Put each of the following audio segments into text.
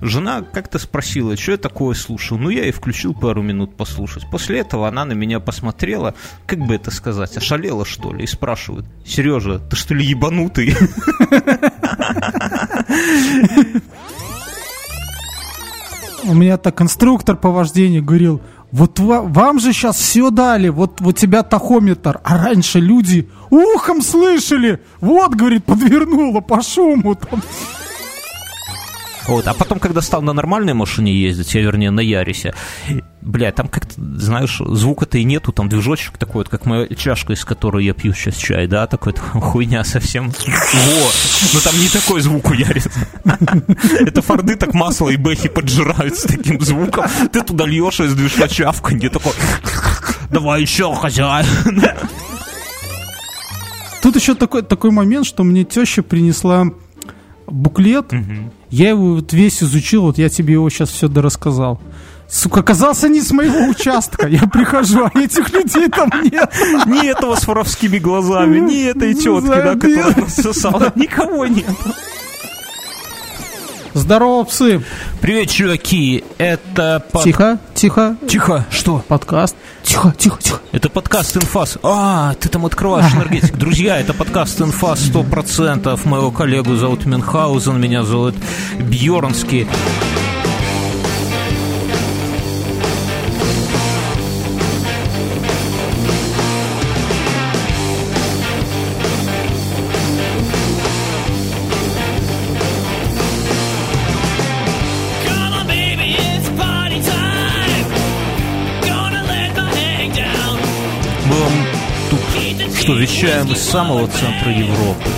Жена как-то спросила, что я такое слушаю. Ну, я и включил пару минут послушать. После этого она на меня посмотрела, как бы это сказать, ошалела, что ли, и спрашивает, Сережа, ты что ли ебанутый? У меня так конструктор по вождению говорил, вот вам же сейчас все дали, вот у тебя тахометр, а раньше люди ухом слышали, вот, говорит, подвернуло по шуму там. Вот. А потом, когда стал на нормальной машине ездить, я, вернее, на Ярисе, бля, там как-то, знаешь, звука-то и нету, там движочек такой, вот, как моя чашка, из которой я пью сейчас чай, да, такой хуйня совсем. Вот. Но там не такой звук у Яриса. Это форды так масло и бэхи поджирают с таким звуком. Ты туда льешь из движка чавканье, такой, давай еще, хозяин. Тут еще такой, такой момент, что мне теща принесла буклет. Угу. Я его вот весь изучил, вот я тебе его сейчас все дорассказал. Сука, оказался не с моего участка. Я прихожу, а этих людей там нет. Ни этого с воровскими глазами, ни этой тетки, да, которая нас сосала. Никого нет. Здорово, псы. Привет, чуваки. Это... Под... Тихо, тихо. Тихо, что? Подкаст. Тихо, тихо, тихо. Это подкаст «Инфас». А, ты там открываешь энергетик. Друзья, это подкаст «Инфас» 100%. Моего коллегу зовут Мюнхгаузен, меня зовут Бьернский. Что вещаем из самого центра Европы,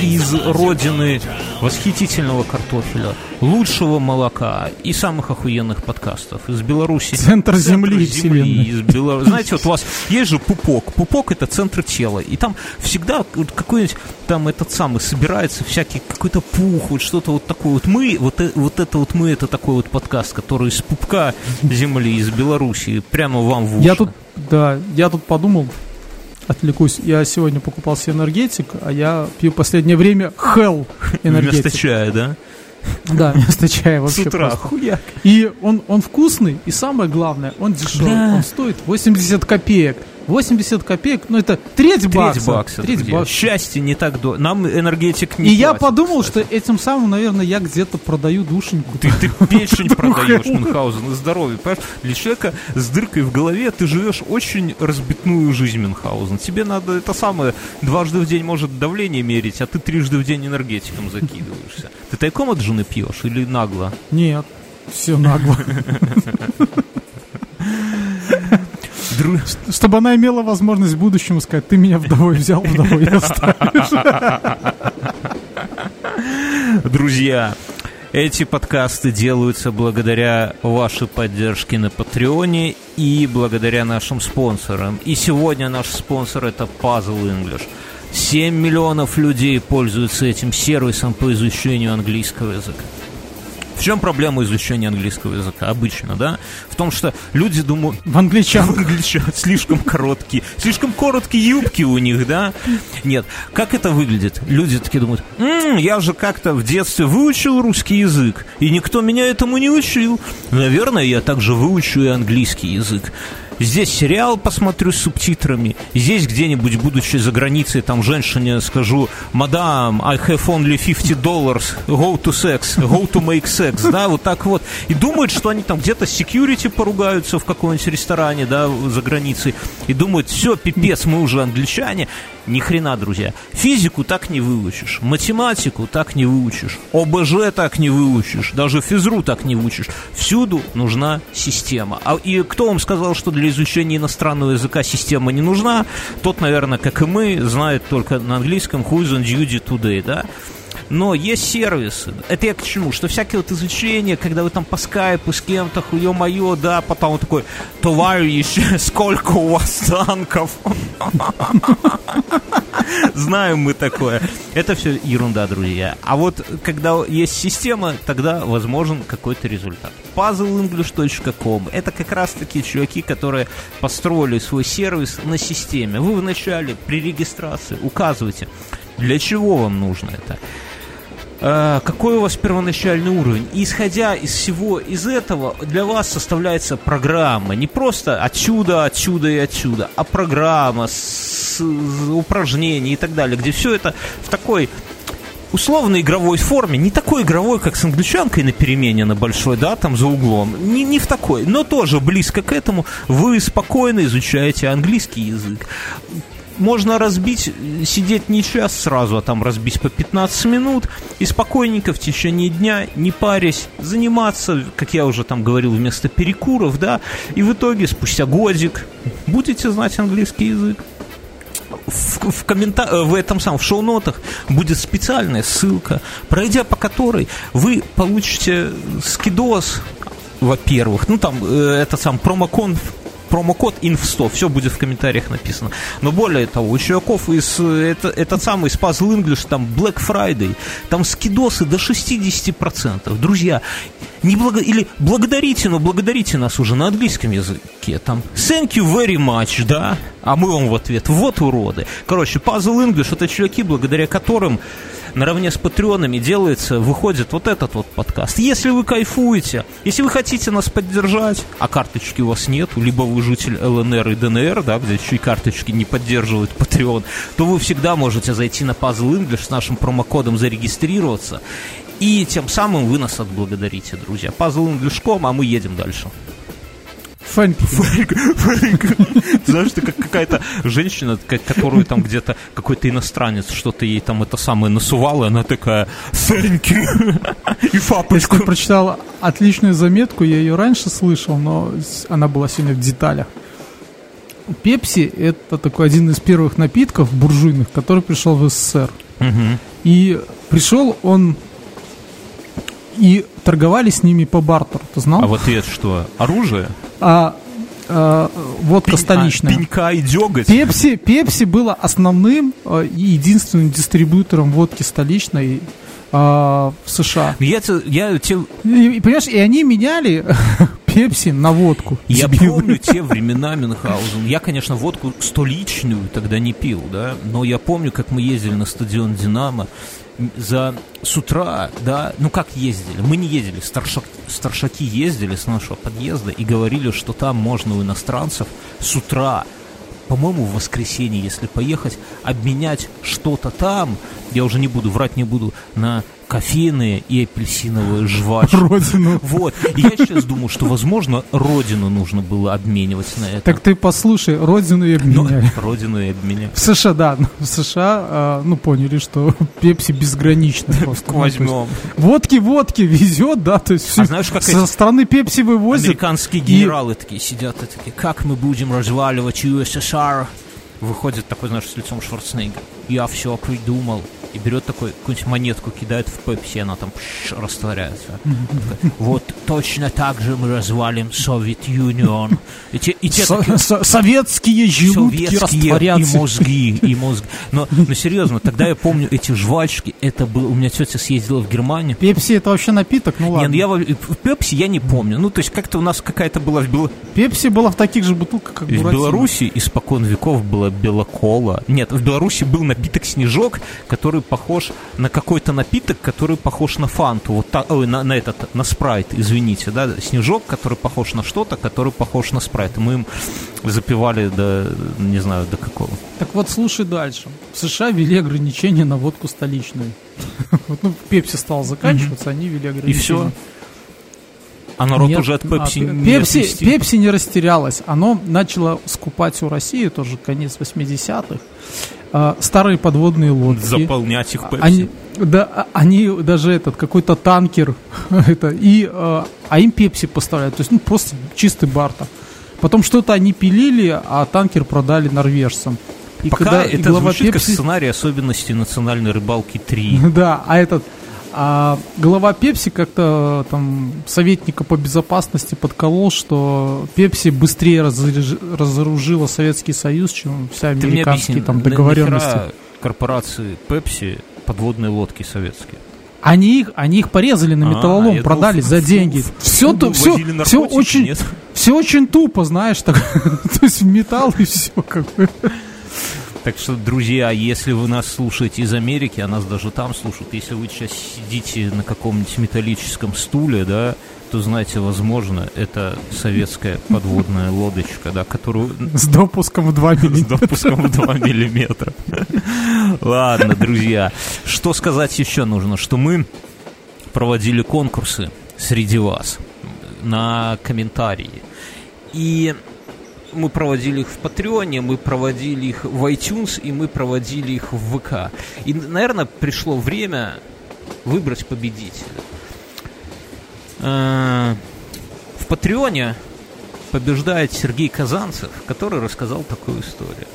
из родины восхитительного картофеля, лучшего молока и самых охуенных подкастов из Беларуси. Центр, центр земли, земли из Беларуси. Знаете, вот у вас есть же пупок. Пупок это центр тела. И там всегда какой-нибудь там этот самый собирается всякий какой-то пух, вот что-то вот такое. Вот мы, вот, э, вот это вот мы, это такой вот подкаст, который из пупка земли, из Беларуси, прямо вам в уши. Я тут, да, я тут подумал, отвлекусь. Я сегодня покупал себе энергетик, а я пью в последнее время Hell энергетик. Вместо чая, да? Да, вместо чая вообще. С утра, хуяк. И он, он вкусный, и самое главное, он дешевый. Да. Он стоит 80 копеек. 80 копеек, ну это треть бакса. Треть бакса. Треть бакса. Счастье не так до... Нам энергетик не И я подумал, кстати. что этим самым, наверное, я где-то продаю душеньку. Ты, ты печень продаешь, Мюнхгаузен, и здоровье. Понимаешь, для человека с дыркой в голове ты живешь очень разбитную жизнь, Мюнхгаузен. Тебе надо это самое, дважды в день может давление мерить, а ты трижды в день энергетиком закидываешься. Ты тайком от жены пьешь или нагло? Нет, все нагло. Чтобы она имела возможность в будущем сказать, ты меня вдовой взял, вдовой оставишь. Друзья, эти подкасты делаются благодаря вашей поддержке на Патреоне и благодаря нашим спонсорам. И сегодня наш спонсор это Puzzle English. 7 миллионов людей пользуются этим сервисом по изучению английского языка. В чем проблема изучения английского языка? Обычно, да? В том, что люди думают... В англичан. В англичан слишком короткие. Слишком короткие юбки у них, да? Нет. Как это выглядит? Люди такие думают, м-м, я же как-то в детстве выучил русский язык, и никто меня этому не учил. Наверное, я также выучу и английский язык. Здесь сериал посмотрю с субтитрами. Здесь где-нибудь, будучи за границей, там женщине скажу, мадам, I have only 50 dollars, go to sex, go to make sex, да, вот так вот. И думают, что они там где-то с security поругаются в каком-нибудь ресторане, да, за границей. И думают, все, пипец, мы уже англичане. Ни хрена, друзья. Физику так не выучишь, математику так не выучишь, ОБЖ так не выучишь, даже физру так не выучишь. Всюду нужна система. А, и кто вам сказал, что для изучения иностранного языка система не нужна? Тот, наверное, как и мы, знает только на английском who's on duty today, да? Но есть сервисы. Это я к чему? Что всякие вот изучения, когда вы там по скайпу с кем-то, хуё-моё, да, потом вот такой, товарищ, сколько у вас танков? Знаем мы такое. Это все ерунда, друзья. А вот когда есть система, тогда возможен какой-то результат. puzzleenglish.com Это как раз таки чуваки, которые построили свой сервис на системе. Вы вначале при регистрации указываете, для чего вам нужно это какой у вас первоначальный уровень. И исходя из всего из этого, для вас составляется программа. Не просто отсюда, отсюда и отсюда, а программа с, с упражнений и так далее, где все это в такой условно игровой форме, не такой игровой, как с англичанкой на перемене на большой, да, там за углом, не, не в такой, но тоже близко к этому, вы спокойно изучаете английский язык можно разбить, сидеть не час сразу, а там разбить по 15 минут и спокойненько в течение дня, не парясь, заниматься, как я уже там говорил, вместо перекуров, да, и в итоге спустя годик будете знать английский язык. В, в, коммента... В этом самом в шоу-нотах будет специальная ссылка, пройдя по которой вы получите скидос, во-первых, ну там э, это сам промокон промокод INF100, все будет в комментариях написано. Но более того, у чуваков из, это, этот самый Puzzle English, там Black Friday, там скидосы до 60%. Друзья, не благо... или благодарите, но благодарите нас уже на английском языке. Там thank you very much, да? А мы вам в ответ, вот уроды. Короче, Puzzle English это чуваки, благодаря которым наравне с патреонами делается, выходит вот этот вот подкаст. Если вы кайфуете, если вы хотите нас поддержать, а карточки у вас нет, либо вы житель ЛНР и ДНР, да, где чьи карточки не поддерживают Patreon, то вы всегда можете зайти на Puzzle English с нашим промокодом зарегистрироваться, и тем самым вы нас отблагодарите, друзья. Puzzle English.com, а мы едем дальше. Фэнки. Знаешь, ты как какая-то женщина, которую там где-то какой-то иностранец что-то ей там это самое насувал, и она такая «Thank И папочку. Я прочитал отличную заметку, я ее раньше слышал, но она была сегодня в деталях. Пепси – это такой один из первых напитков буржуйных, который пришел в СССР. И пришел он и торговали с ними по бартеру, ты знал? А в ответ что? Оружие? А, а водка Пень, столичная. А, пенька и деготь. Пепси, Пепси было основным а, и единственным дистрибьютором водки столичной а, в США. Я, я, я, и, понимаешь, и они меняли Пепси на водку. Я помню те времена Мюнхгаузен. Я, конечно, водку столичную тогда не пил, да, но я помню, как мы ездили на стадион «Динамо», за с утра, да, ну как ездили? Мы не ездили, старшак, старшаки ездили с нашего подъезда и говорили, что там можно у иностранцев с утра, по-моему, в воскресенье, если поехать, обменять что-то там, я уже не буду, врать не буду, на кофейные и апельсиновые жвачки. Родину. Вот. И я сейчас думаю, что, возможно, родину нужно было обменивать на это. Так ты послушай, родину и обменяли. Ну, родину и обменяли. В США, да. В США, а, ну, поняли, что пепси безгранично просто. Ну, Возьмем. Водки, водки везет, да, то есть а знаешь, как со стороны пепси вывозят. Американские генералы такие сидят и такие, как мы будем разваливать USSR? Выходит такой, знаешь, с лицом Шварценеггера. Я все придумал и берет такой какую-нибудь монетку, кидает в пепси, она там пш, растворяется. Вот точно так же мы развалим Совет Юнион. И те, и те со, такие, со, советские желудки советские растворятся. И мозги, и мозги. Но, но серьезно, тогда я помню эти жвачки, это был, у меня тетя съездила в Германию. Пепси это вообще напиток, ну ладно. Нет, ну я в, Пепси я не помню. Ну, то есть как-то у нас какая-то была в Бел... Пепси была в таких же бутылках, как В Беларуси испокон веков была белокола. Нет, в Беларуси был напиток снежок, который похож на какой-то напиток, который похож на фанту, вот так, ой, на, на этот, на спрайт, извините, да, снежок, который похож на что-то, который похож на спрайт. И мы им запивали до, не знаю, до какого. Так вот, слушай дальше. В США ввели ограничения на водку столичную. Вот, ну, Пепси стал заканчиваться, они ввели ограничения. И все. А народ Нет, уже от Пепси а, не Пепси, Пепси не растерялось. Оно начало скупать у России, тоже конец 80-х, э, старые подводные лодки. Заполнять их Пепси. Они, да, а, они даже этот, какой-то танкер, это, и, э, а им Пепси поставляют. То есть, ну, просто чистый бартер. Потом что-то они пилили, а танкер продали норвежцам. И Пока когда, это звучит Пепси... как сценарий особенностей национальной рыбалки 3. Да, а этот а глава Пепси как-то там советника по безопасности подколол, что Пепси быстрее разоружила Советский Союз, чем вся американские там договоренности. корпорации Пепси подводные лодки советские. Они их, они их порезали на а, металлолом, а, продали думал, за деньги. В, все, то, все, все очень, нет? все очень тупо, знаешь, так, то есть металл и все как бы. Так что, друзья, если вы нас слушаете из Америки, а нас даже там слушают, если вы сейчас сидите на каком-нибудь металлическом стуле, да, то, знаете, возможно, это советская подводная лодочка, да, которую... С допуском в 2 С миллиметра. допуском в 2 миллиметра. Ладно, друзья. Что сказать еще нужно? Что мы проводили конкурсы среди вас на комментарии. И мы проводили их в Патреоне, мы проводили их в iTunes, и мы проводили их в ВК. И, наверное, пришло время выбрать победителя. Э, В Патреоне побеждает Сергей Казанцев, который рассказал такую историю.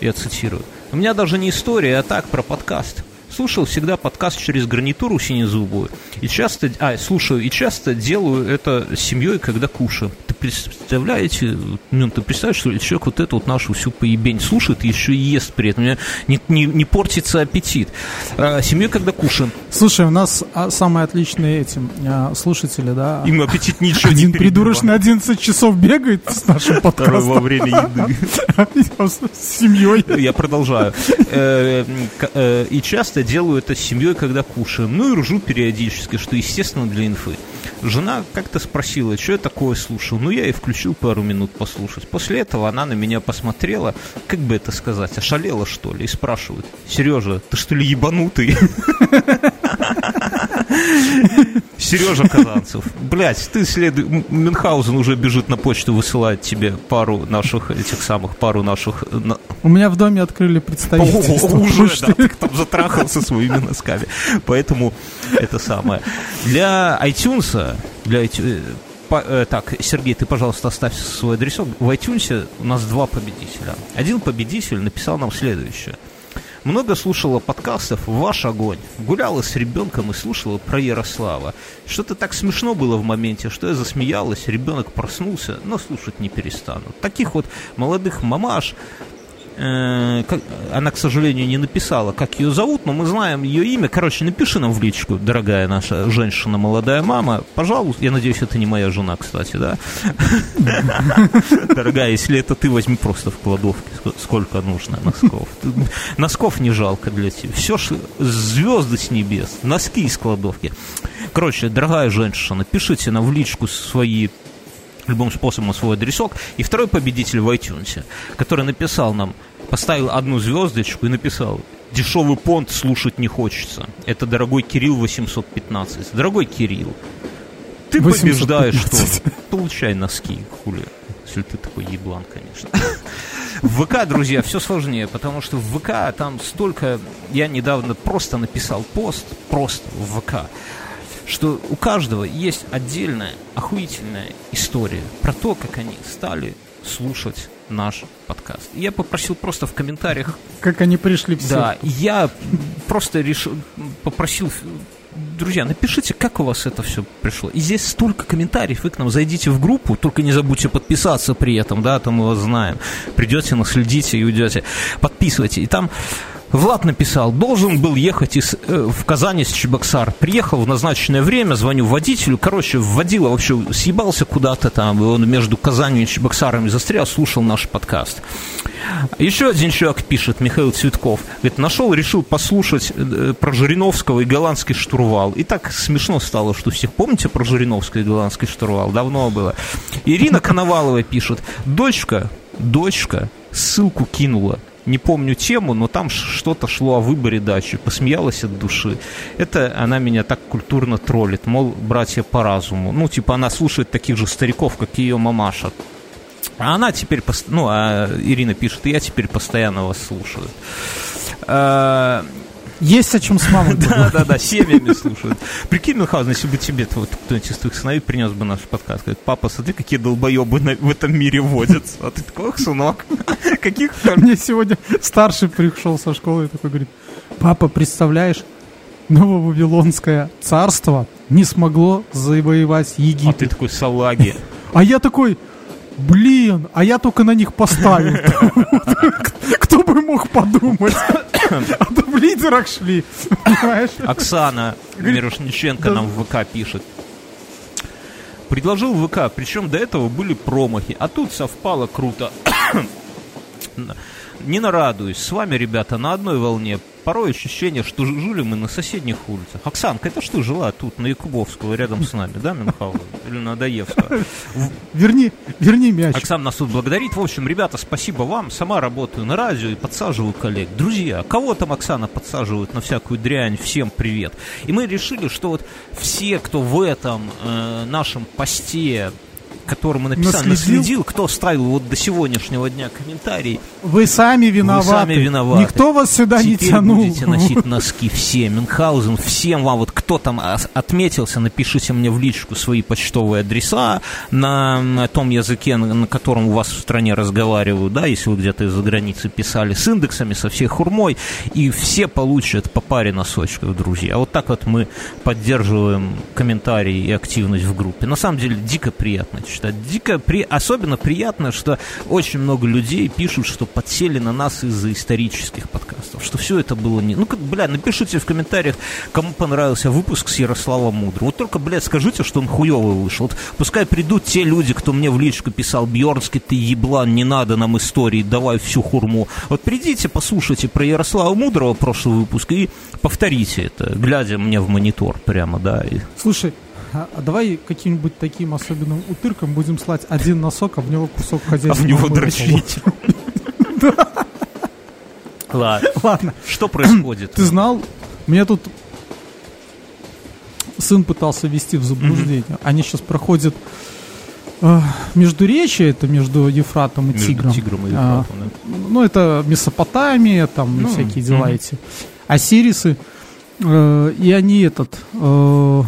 Я цитирую. У меня даже не история, а так про подкаст. Слушал всегда подкаст через гарнитуру синезубую. И часто, а, слушаю, и часто делаю это с семьей, когда кушаю. Ты представляете, ну, ты представляешь, что человек вот эту вот нашу всю поебень слушает и еще и ест при этом. У меня не, не, не портится аппетит. А, семьей, когда кушаем. Слушай, у нас а, самые отличные эти а, слушатели, да? Им аппетит ничего Один не придурочный 11 часов бегает с нашим Второй во подкастом время еды. с семьей. Я продолжаю. Э, э, И часто делаю это с семьей, когда кушаем. Ну и ржу периодически, что естественно для инфы. Жена как-то спросила, что я такое слушал. Ну, я и включил пару минут послушать. После этого она на меня посмотрела, как бы это сказать, ошалела, что ли, и спрашивает, Сережа, ты что ли ебанутый? Сережа Казанцев. Блять, ты следуй... Мюнхгаузен уже бежит на почту, высылает тебе пару наших, этих самых, пару наших... э, У меня в доме открыли представительство. О, уже, да, ты там затрахался своими носками. Поэтому это самое. Для iTunes, для iTunes, э, э, так, Сергей, ты, пожалуйста, оставь свой адресок. В iTunes у нас два победителя. Один победитель написал нам следующее. Много слушала подкастов «Ваш огонь». Гуляла с ребенком и слушала про Ярослава. Что-то так смешно было в моменте, что я засмеялась, ребенок проснулся, но слушать не перестану. Таких вот молодых мамаш, она, к сожалению, не написала, как ее зовут, но мы знаем ее имя. Короче, напиши нам в личку, дорогая наша женщина, молодая мама. Пожалуйста, я надеюсь, это не моя жена, кстати, да? Дорогая, если это ты, возьми просто в кладовке, ск- сколько нужно носков. Носков не жалко для тебя. Все звезды с небес, носки из кладовки. Короче, дорогая женщина, пишите нам в личку свои любым способом свой адресок. И второй победитель в iTunes, который написал нам, поставил одну звездочку и написал «Дешевый понт слушать не хочется». Это дорогой Кирилл 815. Дорогой Кирилл, ты 815. побеждаешь тоже. Получай носки, хули. Если ты такой еблан, конечно. В ВК, друзья, все сложнее, потому что в ВК там столько... Я недавно просто написал пост, просто в ВК, что у каждого есть отдельная охуительная история про то, как они стали слушать наш подкаст. Я попросил просто в комментариях Как они пришли все. да, я просто решил, попросил, друзья, напишите, как у вас это все пришло. И здесь столько комментариев, вы к нам зайдите в группу, только не забудьте подписаться при этом, да, там мы вас знаем. Придете, наследите и уйдете. Подписывайте. И там Влад написал, должен был ехать из, э, в Казань из Чебоксар. Приехал в назначенное время, звоню водителю. Короче, водила вообще съебался куда-то там. И он между Казанью и Чебоксарами застрял, слушал наш подкаст. Еще один человек пишет, Михаил Цветков. Говорит, нашел, решил послушать э, про Жириновского и голландский штурвал. И так смешно стало, что всех помните про Жириновского и голландский штурвал? Давно было. Ирина Коновалова пишет, дочка, дочка ссылку кинула. Не помню тему, но там что-то шло о выборе дачи. Посмеялась от души. Это она меня так культурно троллит. Мол, братья по разуму. Ну, типа, она слушает таких же стариков, как ее мамаша. А она теперь, ну, а Ирина пишет, я теперь постоянно вас слушаю. А, Есть о чем с мамой Да, да, да, семьями слушают. Прикинь, Мюнхгаузен, если бы тебе вот кто-нибудь из твоих сыновей принес бы наш подкаст, говорит, папа, смотри, какие долбоебы в этом мире водятся. А ты такой, сынок, каких Мне сегодня старший пришел со школы и такой говорит, папа, представляешь, Нововавилонское царство не смогло завоевать А ты Египет. такой салаги. А я такой, блин, а я только на них поставил. Кто бы мог подумать? А то в лидерах шли? Оксана Мирошниченко нам в ВК пишет. Предложил ВК, причем до этого были промахи, а тут совпало круто. не нарадуюсь. С вами, ребята, на одной волне. Порой ощущение, что жили мы на соседних улицах. Оксанка, это что жила тут, на Якубовского, рядом с нами, да, Мюнхгаузен? Или на Доевского? Верни, верни мяч. Оксана нас тут благодарит. В общем, ребята, спасибо вам. Сама работаю на радио и подсаживаю коллег. Друзья, кого там Оксана подсаживает на всякую дрянь? Всем привет. И мы решили, что вот все, кто в этом э, нашем посте которому написал, Наследил? наследил, кто ставил вот до сегодняшнего дня комментарий, Вы сами виноваты. Вы сами виноваты. Никто вас сюда не Теперь тянул. будете носить носки все. Мюнхгаузен, всем вам, вот кто там отметился, напишите мне в личку свои почтовые адреса на том языке, на на котором у вас в стране разговаривают, да, если вы где-то из-за границы писали, с индексами, со всей хурмой, и все получат по паре носочков, друзья. Вот так вот мы поддерживаем комментарии и активность в группе. На самом деле, дико приятно читать. Дико при... Особенно приятно, что очень много людей пишут, что подсели на нас из-за исторических подкастов, что все это было не... Ну, как, бля, напишите в комментариях, кому понравился выпуск с Ярославом Мудрым. Вот только, блядь, скажите, что он хуёвый вышел. Вот пускай придут те люди, кто мне в личку писал, Бьернский, ты еблан, не надо нам истории, давай всю хурму. Вот придите, послушайте про Ярослава Мудрого прошлый выпуск и повторите это, глядя мне в монитор прямо, да. И... Слушай, а а давай каким-нибудь таким особенным утырком будем слать один носок, а в него кусок А хозяйства. в него дрочить. Ладно, Ладно, что происходит? ты знал, меня тут сын пытался ввести в заблуждение. Они сейчас проходят э, междуречие, это между Ефратом и Между Тигром. Тигром и А, Ефратом, да. ну, это Месопотамия, там Ну, всякие дела мгм. эти. Осирисы. э, и они этот э,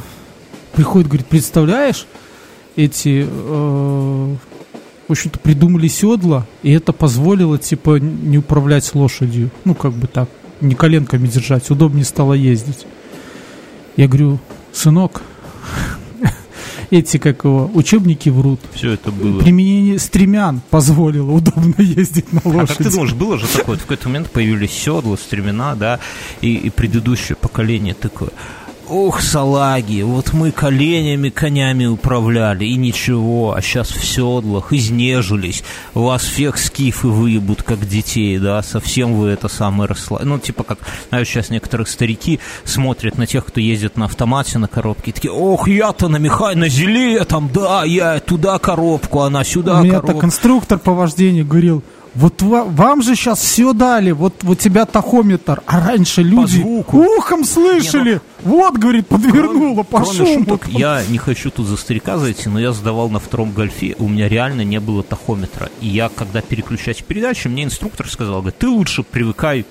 приходят, говорит, представляешь, эти э, в общем-то, придумали седла, и это позволило, типа, не управлять лошадью. Ну, как бы так, не коленками держать, удобнее стало ездить. Я говорю, сынок, эти, как его, учебники врут. Все это было. Применение стремян позволило удобно ездить на А лошади. как ты думаешь, было же такое, в какой-то момент появились седла, стремена, да, и, и предыдущее поколение такое, ох, салаги, вот мы коленями, конями управляли, и ничего, а сейчас в седлах, изнежились, вас всех скифы выебут, как детей, да, совсем вы это самое росла. Ну, типа как, знаешь, сейчас некоторые старики смотрят на тех, кто ездит на автомате на коробке, и такие, ох, я-то на Михай, на зеле там, да, я туда коробку, она сюда У меня так коробку. инструктор по вождению говорил, вот ва- вам же сейчас все дали, вот вот у тебя тахометр, а раньше люди ухом слышали. Вот, говорит, подвернуло по Кроме шуму. шуток, я не хочу тут за старика зайти, но я сдавал на втором гольфе, у меня реально не было тахометра. И я, когда переключать передачи, мне инструктор сказал, говорит, ты лучше привыкай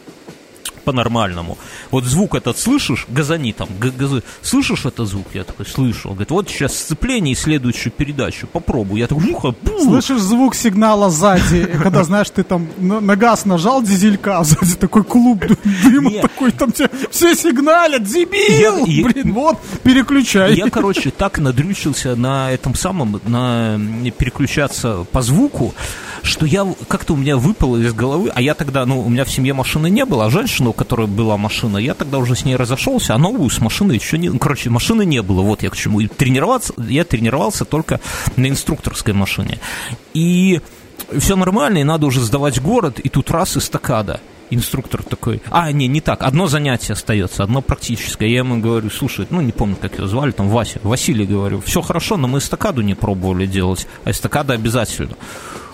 по-нормальному. Вот звук этот слышишь, газани там, газы. Слышишь этот звук? Я такой, слышу. Он говорит, вот сейчас сцепление и следующую передачу. Попробуй. Я такой, муха. Слышишь звук сигнала сзади, когда, знаешь, ты там на, газ нажал дизелька, а сзади такой клуб ды- дыма такой, там тебе все сигналят, дебил! Я- я- Блин, вот, переключай. Я, короче, так надрючился на этом самом, на переключаться по звуку, что я как-то у меня выпало из головы, а я тогда, ну, у меня в семье машины не было, а женщина, у которой была машина, я тогда уже с ней разошелся, а новую с машиной еще не, ну, короче, машины не было, вот я к чему. И тренироваться, я тренировался только на инструкторской машине. И все нормально, и надо уже сдавать город, и тут раз эстакада. Инструктор такой, а, не, не так, одно занятие остается, одно практическое. Я ему говорю, слушай, ну, не помню, как его звали, там, Вася, Василий, говорю, все хорошо, но мы эстакаду не пробовали делать, а эстакада обязательно.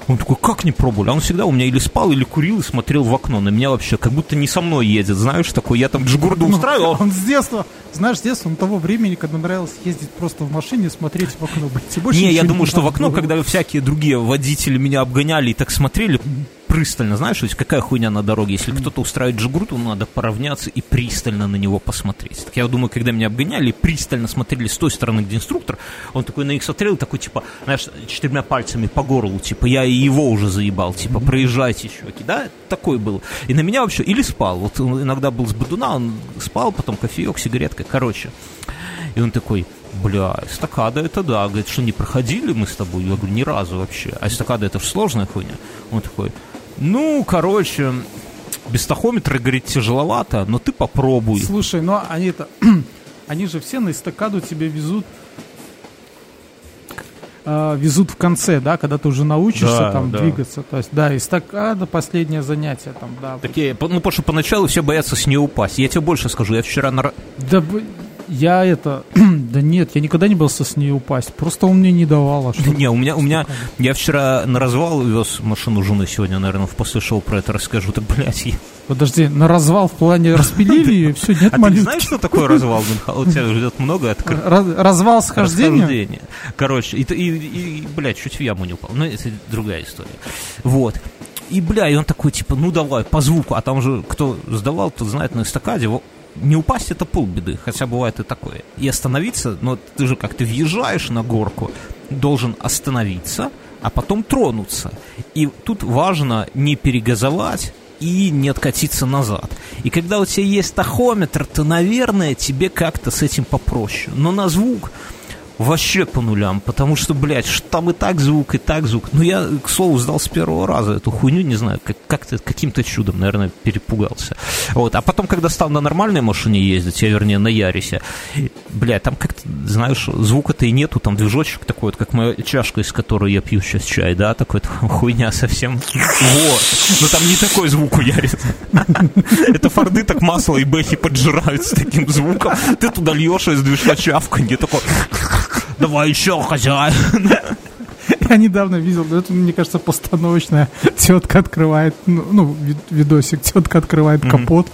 Он такой, как не пробовали? А он всегда у меня или спал, или курил, и смотрел в окно. На меня вообще как будто не со мной едет, знаешь, такой, я там джигурду Ну, устраивал, Он с детства, знаешь, с детства, он того времени, когда нравилось ездить просто в машине смотреть в окно. больше Не, я думаю, что в окно, было. когда всякие другие водители меня обгоняли и так смотрели пристально, знаешь, ведь какая хуйня на дороге, если кто-то устраивает джигурту, надо поравняться и пристально на него посмотреть. Так я думаю, когда меня обгоняли, пристально смотрели с той стороны, где инструктор, он такой на них смотрел, такой, типа, знаешь, четырьмя пальцами по горлу, типа, я и его уже заебал, типа, проезжайте, чуваки, да, такой был. И на меня вообще, или спал, вот он иногда был с бодуна, он спал, потом кофеек, сигаретка, короче. И он такой, бля, эстакада это да. Говорит, что не проходили мы с тобой? Я говорю, ни разу вообще. А эстакада это же сложная хуйня. Он такой, ну, короче, без тахометра, говорит, тяжеловато, но ты попробуй. Слушай, ну они это, они же все на эстакаду тебе везут э, везут в конце, да, когда ты уже научишься Да, там да. двигаться. То есть, да, из стакана последнее занятие там, да. Такие, ну, потому что поначалу все боятся с нее упасть. Я тебе больше скажу, я вчера на... Да я это, да нет, я никогда не боялся с ней упасть. Просто он мне не давал, а что? Не, у меня, у меня, я вчера на развал вез машину жены сегодня, наверное, в после шоу про это расскажу. Так, блядь, я- Подожди, на развал в плане распилили ее, все, нет а ты не знаешь, что такое развал? У тебя ждет много открытых. Раз- развал схождения? Короче, и, и, и, блядь, чуть в яму не упал. Но это другая история. Вот. И, бля, и он такой, типа, ну давай, по звуку. А там же, кто сдавал, тот знает на эстакаде, не упасть это полбеды, хотя бывает и такое. И остановиться, но ты же как ты въезжаешь на горку, должен остановиться, а потом тронуться. И тут важно не перегазовать и не откатиться назад. И когда у тебя есть тахометр, то, наверное, тебе как-то с этим попроще. Но на звук вообще по нулям, потому что, блядь, там и так звук, и так звук. Ну, я, к слову, сдал с первого раза эту хуйню, не знаю, как- как-то каким-то чудом, наверное, перепугался. Вот. А потом, когда стал на нормальной машине ездить, я, вернее, на Ярисе, блядь, там как-то, знаешь, звука-то и нету, там движочек такой, вот, как моя чашка, из которой я пью сейчас чай, да, такой хуйня совсем. Вот. Но там не такой звук у Яриса. Это форды так масло и бэхи поджирают с таким звуком. Ты туда льешь из движка чавканье, такой... Давай еще, хозяин. Я недавно видел, это, мне кажется, постановочная тетка открывает, ну, ну, вид- видосик, тетка открывает капот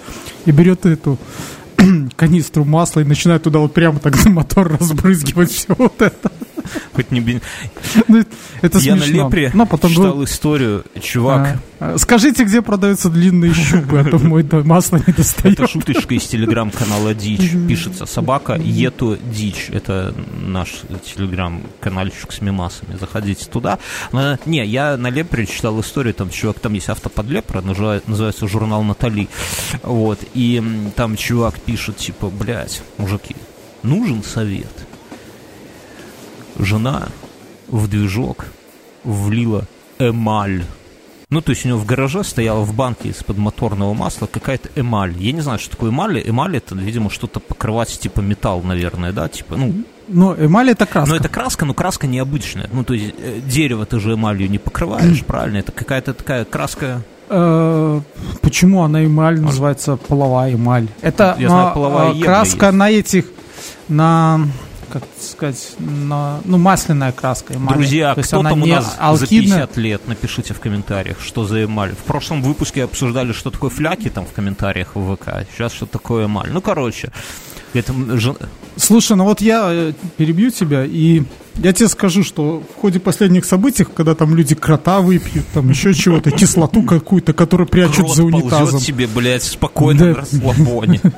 и берет эту канистру масла и начинает туда вот прямо так за мотор разбрызгивать все вот это. Хоть не бен- Ну, это Я на смешно. Лепре Но потом читал был- историю, чувак, А, а, Скажите, где продаются длинные щупы, а то мой масло не достает. Это шуточка из телеграм-канала Дичь. Пишется собака Ето Дичь. Это наш телеграм-канальчик с мемасами. Заходите туда. Но, не, я на Лепре читал историю, там чувак, там есть автоподлепра, называется, называется журнал Натали. Вот. И там чувак пишет, типа, блядь, мужики, нужен совет. Жена в движок влила эмаль. Ну, то есть у него в гараже стояла в банке из-под моторного масла какая-то эмаль. Я не знаю, что такое эмаль. Эмаль это, видимо, что-то покрывать, типа металл, наверное, да? Типа, ну, Но эмаль это краска. но это краска, но краска необычная. Ну, то есть э, дерево ты же эмалью не покрываешь, правильно? Это какая-то такая краска... Э, Почему она эмаль называется половая эмаль? Это Я знаю, а, половая а, краска на этих, на как сказать, на, ну масляная краска эмаль. Друзья, То есть кто там у нас за алкидная. 50 лет? Напишите в комментариях, что за эмаль. В прошлом выпуске обсуждали, что такое фляки там в комментариях в ВК. Сейчас что такое эмаль. Ну, короче, это Слушай, ну вот я э, перебью тебя, и я тебе скажу, что в ходе последних событий, когда там люди крота выпьют, там еще чего-то, кислоту какую-то, которую прячут крот за унитазом. себе, блядь, спокойно Да. расслабоне.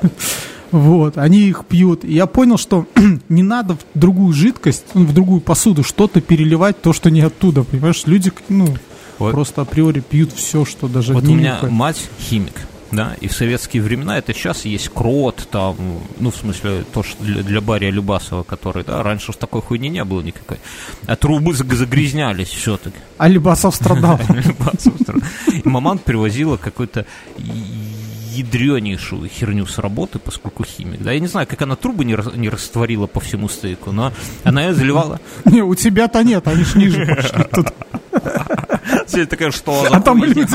Вот, они их пьют. И я понял, что не надо в другую жидкость, ну, в другую посуду что-то переливать, то, что не оттуда, понимаешь? Люди, ну, Вот. просто априори пьют все, что даже Вот не у меня мать химик, да, и в советские времена это сейчас есть крот, там, ну, в смысле, то, что для, для Бария Любасова, который, да, раньше ж такой хуйни не было никакой. А трубы заг- загрязнялись все-таки. А Либасов страдал. Маман привозила какой-то ядренейшую херню с работы, поскольку химик. Да, я не знаю, как она трубы не, не растворила по всему стейку, но она ее заливала. Не, у тебя-то нет, они ж ниже пошли. Тут. Все такая, что А там люди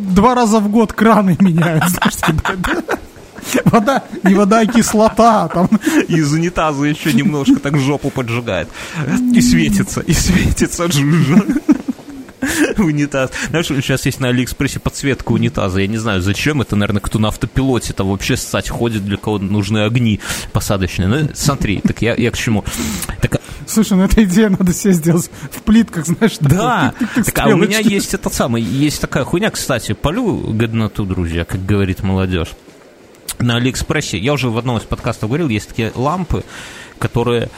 два раза в год краны меняют, типа, да. Вода, не вода, а кислота. Там. из унитаза еще немножко так жопу поджигает. И светится, и светится жижа. Унитаз. Знаешь, сейчас есть на Алиэкспрессе подсветка унитаза. Я не знаю, зачем это, наверное, кто на автопилоте там вообще ссать ходит, для кого нужны огни посадочные. Ну, смотри, так я, я к чему? Так, Слушай, ну эта идея надо себе сделать в плитках, знаешь, да, так, а у меня есть этот самый, есть такая хуйня, кстати, полю годноту, друзья, как говорит молодежь. На Алиэкспрессе, я уже в одном из подкастов говорил, есть такие лампы, которые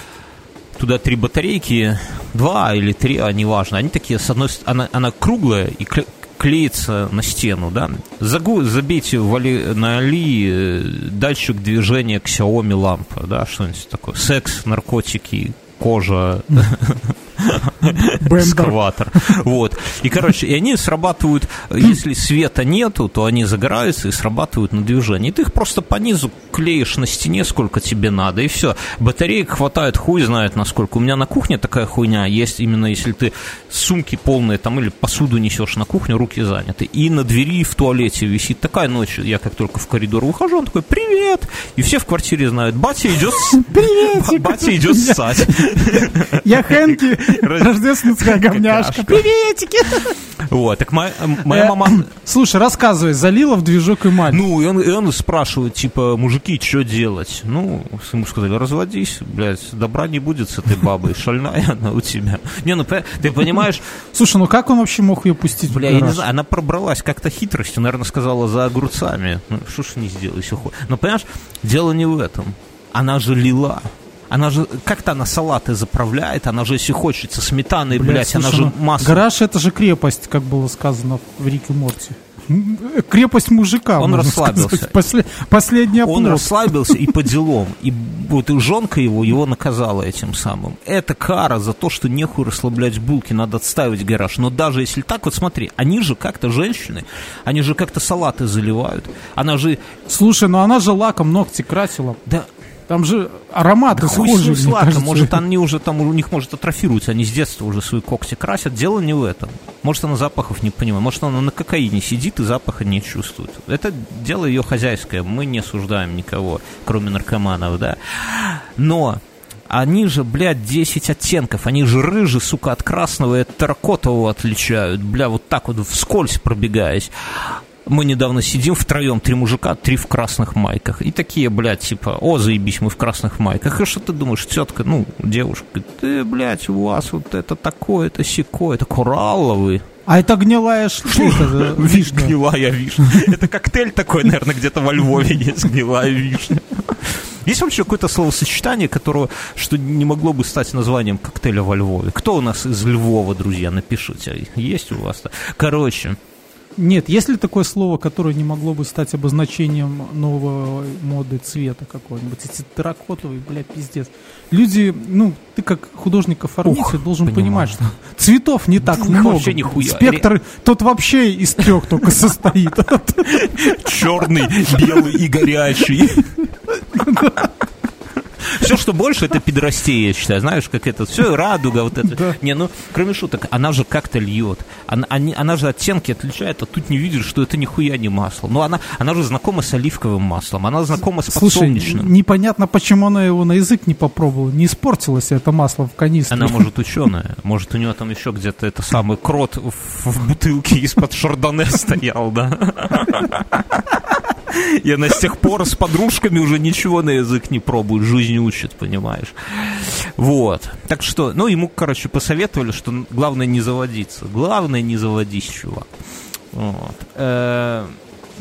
туда три батарейки, два или три, а неважно, они такие, с одной стороны, она, она круглая и кле- клеится на стену, да. Загу, забейте в Али, на Али э, датчик движения Xiaomi лампа, да, что-нибудь такое. Секс, наркотики, кожа, Экскаватор. Вот. И, короче, и они срабатывают, если света нету, то они загораются и срабатывают на движение. И ты их просто по низу клеишь на стене, сколько тебе надо, и все. Батареек хватает, хуй знает насколько. У меня на кухне такая хуйня есть, именно если ты сумки полные там или посуду несешь на кухню, руки заняты. И на двери в туалете висит такая ночь, я как только в коридор выхожу, он такой, привет! И все в квартире знают, батя идет... Приветик! Батя идет ссать. Я Хэнки, рождественская говняшка. Приветики! Вот, так моя, моя мама... Слушай, рассказывай, залила в движок и мать. Ну, и он, спрашивает, типа, мужики, что делать? Ну, ему сказали, разводись, блядь, добра не будет с этой бабой, шальная она у тебя. Не, ну, ты понимаешь... Слушай, ну как он вообще мог ее пустить Бля, я не знаю, она пробралась как-то хитростью, наверное, сказала за огурцами. Ну, что ж не сделаешь, Но, понимаешь, дело не в этом. Она же лила. Она же как-то она салаты заправляет, она же, если хочется, сметаной, блядь, блядь она же ну, масло. Гараж это же крепость, как было сказано в Рике Морти. Крепость мужика. Он расслабился. После, последний оплот. Он расслабился и по делам. И вот и жонка его, его наказала этим самым. Это кара за то, что нехуй расслаблять булки, надо отставить гараж. Но даже если так, вот смотри, они же как-то женщины, они же как-то салаты заливают. Она же... Слушай, ну она же лаком ногти красила. Да, там же ароматы да схожи, сладко. Может, они уже там, у них, может, атрофируются, они с детства уже свои когти красят. Дело не в этом. Может, она запахов не понимает. Может, она на кокаине сидит и запаха не чувствует. Это дело ее хозяйское. Мы не осуждаем никого, кроме наркоманов, да. Но они же, блядь, 10 оттенков. Они же рыжие, сука, от красного и от терракотового отличают. Бля, вот так вот вскользь пробегаясь мы недавно сидим втроем, три мужика, три в красных майках. И такие, блядь, типа, о, заебись, мы в красных майках. И что ты думаешь, тетка, ну, девушка, ты, блядь, у вас вот это такое, это секое, это коралловый. А это гнилая штука, вишня. Гнилая вишня. Это коктейль такой, наверное, где-то во Львове есть гнилая вишня. Есть вообще какое-то словосочетание, которое, что не могло бы стать названием коктейля во Львове? Кто у нас из Львова, друзья, напишите. Есть у вас-то? Короче, нет, есть ли такое слово, которое не могло бы стать обозначением нового моды цвета какого-нибудь? Эти терракотовые, бля, пиздец. Люди, ну, ты как художник-оформитель должен понимаю. понимать, что цветов не так много. Вообще нихуя. Спектр тот вообще из трех только состоит. Черный, белый и горячий. Все, что больше, это педрастия, я считаю. Знаешь, как это, все, радуга, вот это. Да. Не, ну, кроме шуток, она же как-то льет. Она, они, она же оттенки отличает, а тут не видишь, что это нихуя не масло. Но она, она же знакома с оливковым маслом, она знакома с Слушай, подсолнечным. непонятно, почему она его на язык не попробовала. Не испортилось это масло в канистре. Она, может, ученая. Может, у нее там еще где-то это самый крот в, в бутылке из-под шардоне стоял, да? И она с тех пор с подружками уже ничего на язык не пробует, жизнь учит, понимаешь. Вот. Так что, ну, ему, короче, посоветовали, что главное не заводиться. Главное не заводись, чувак. Вот. Э,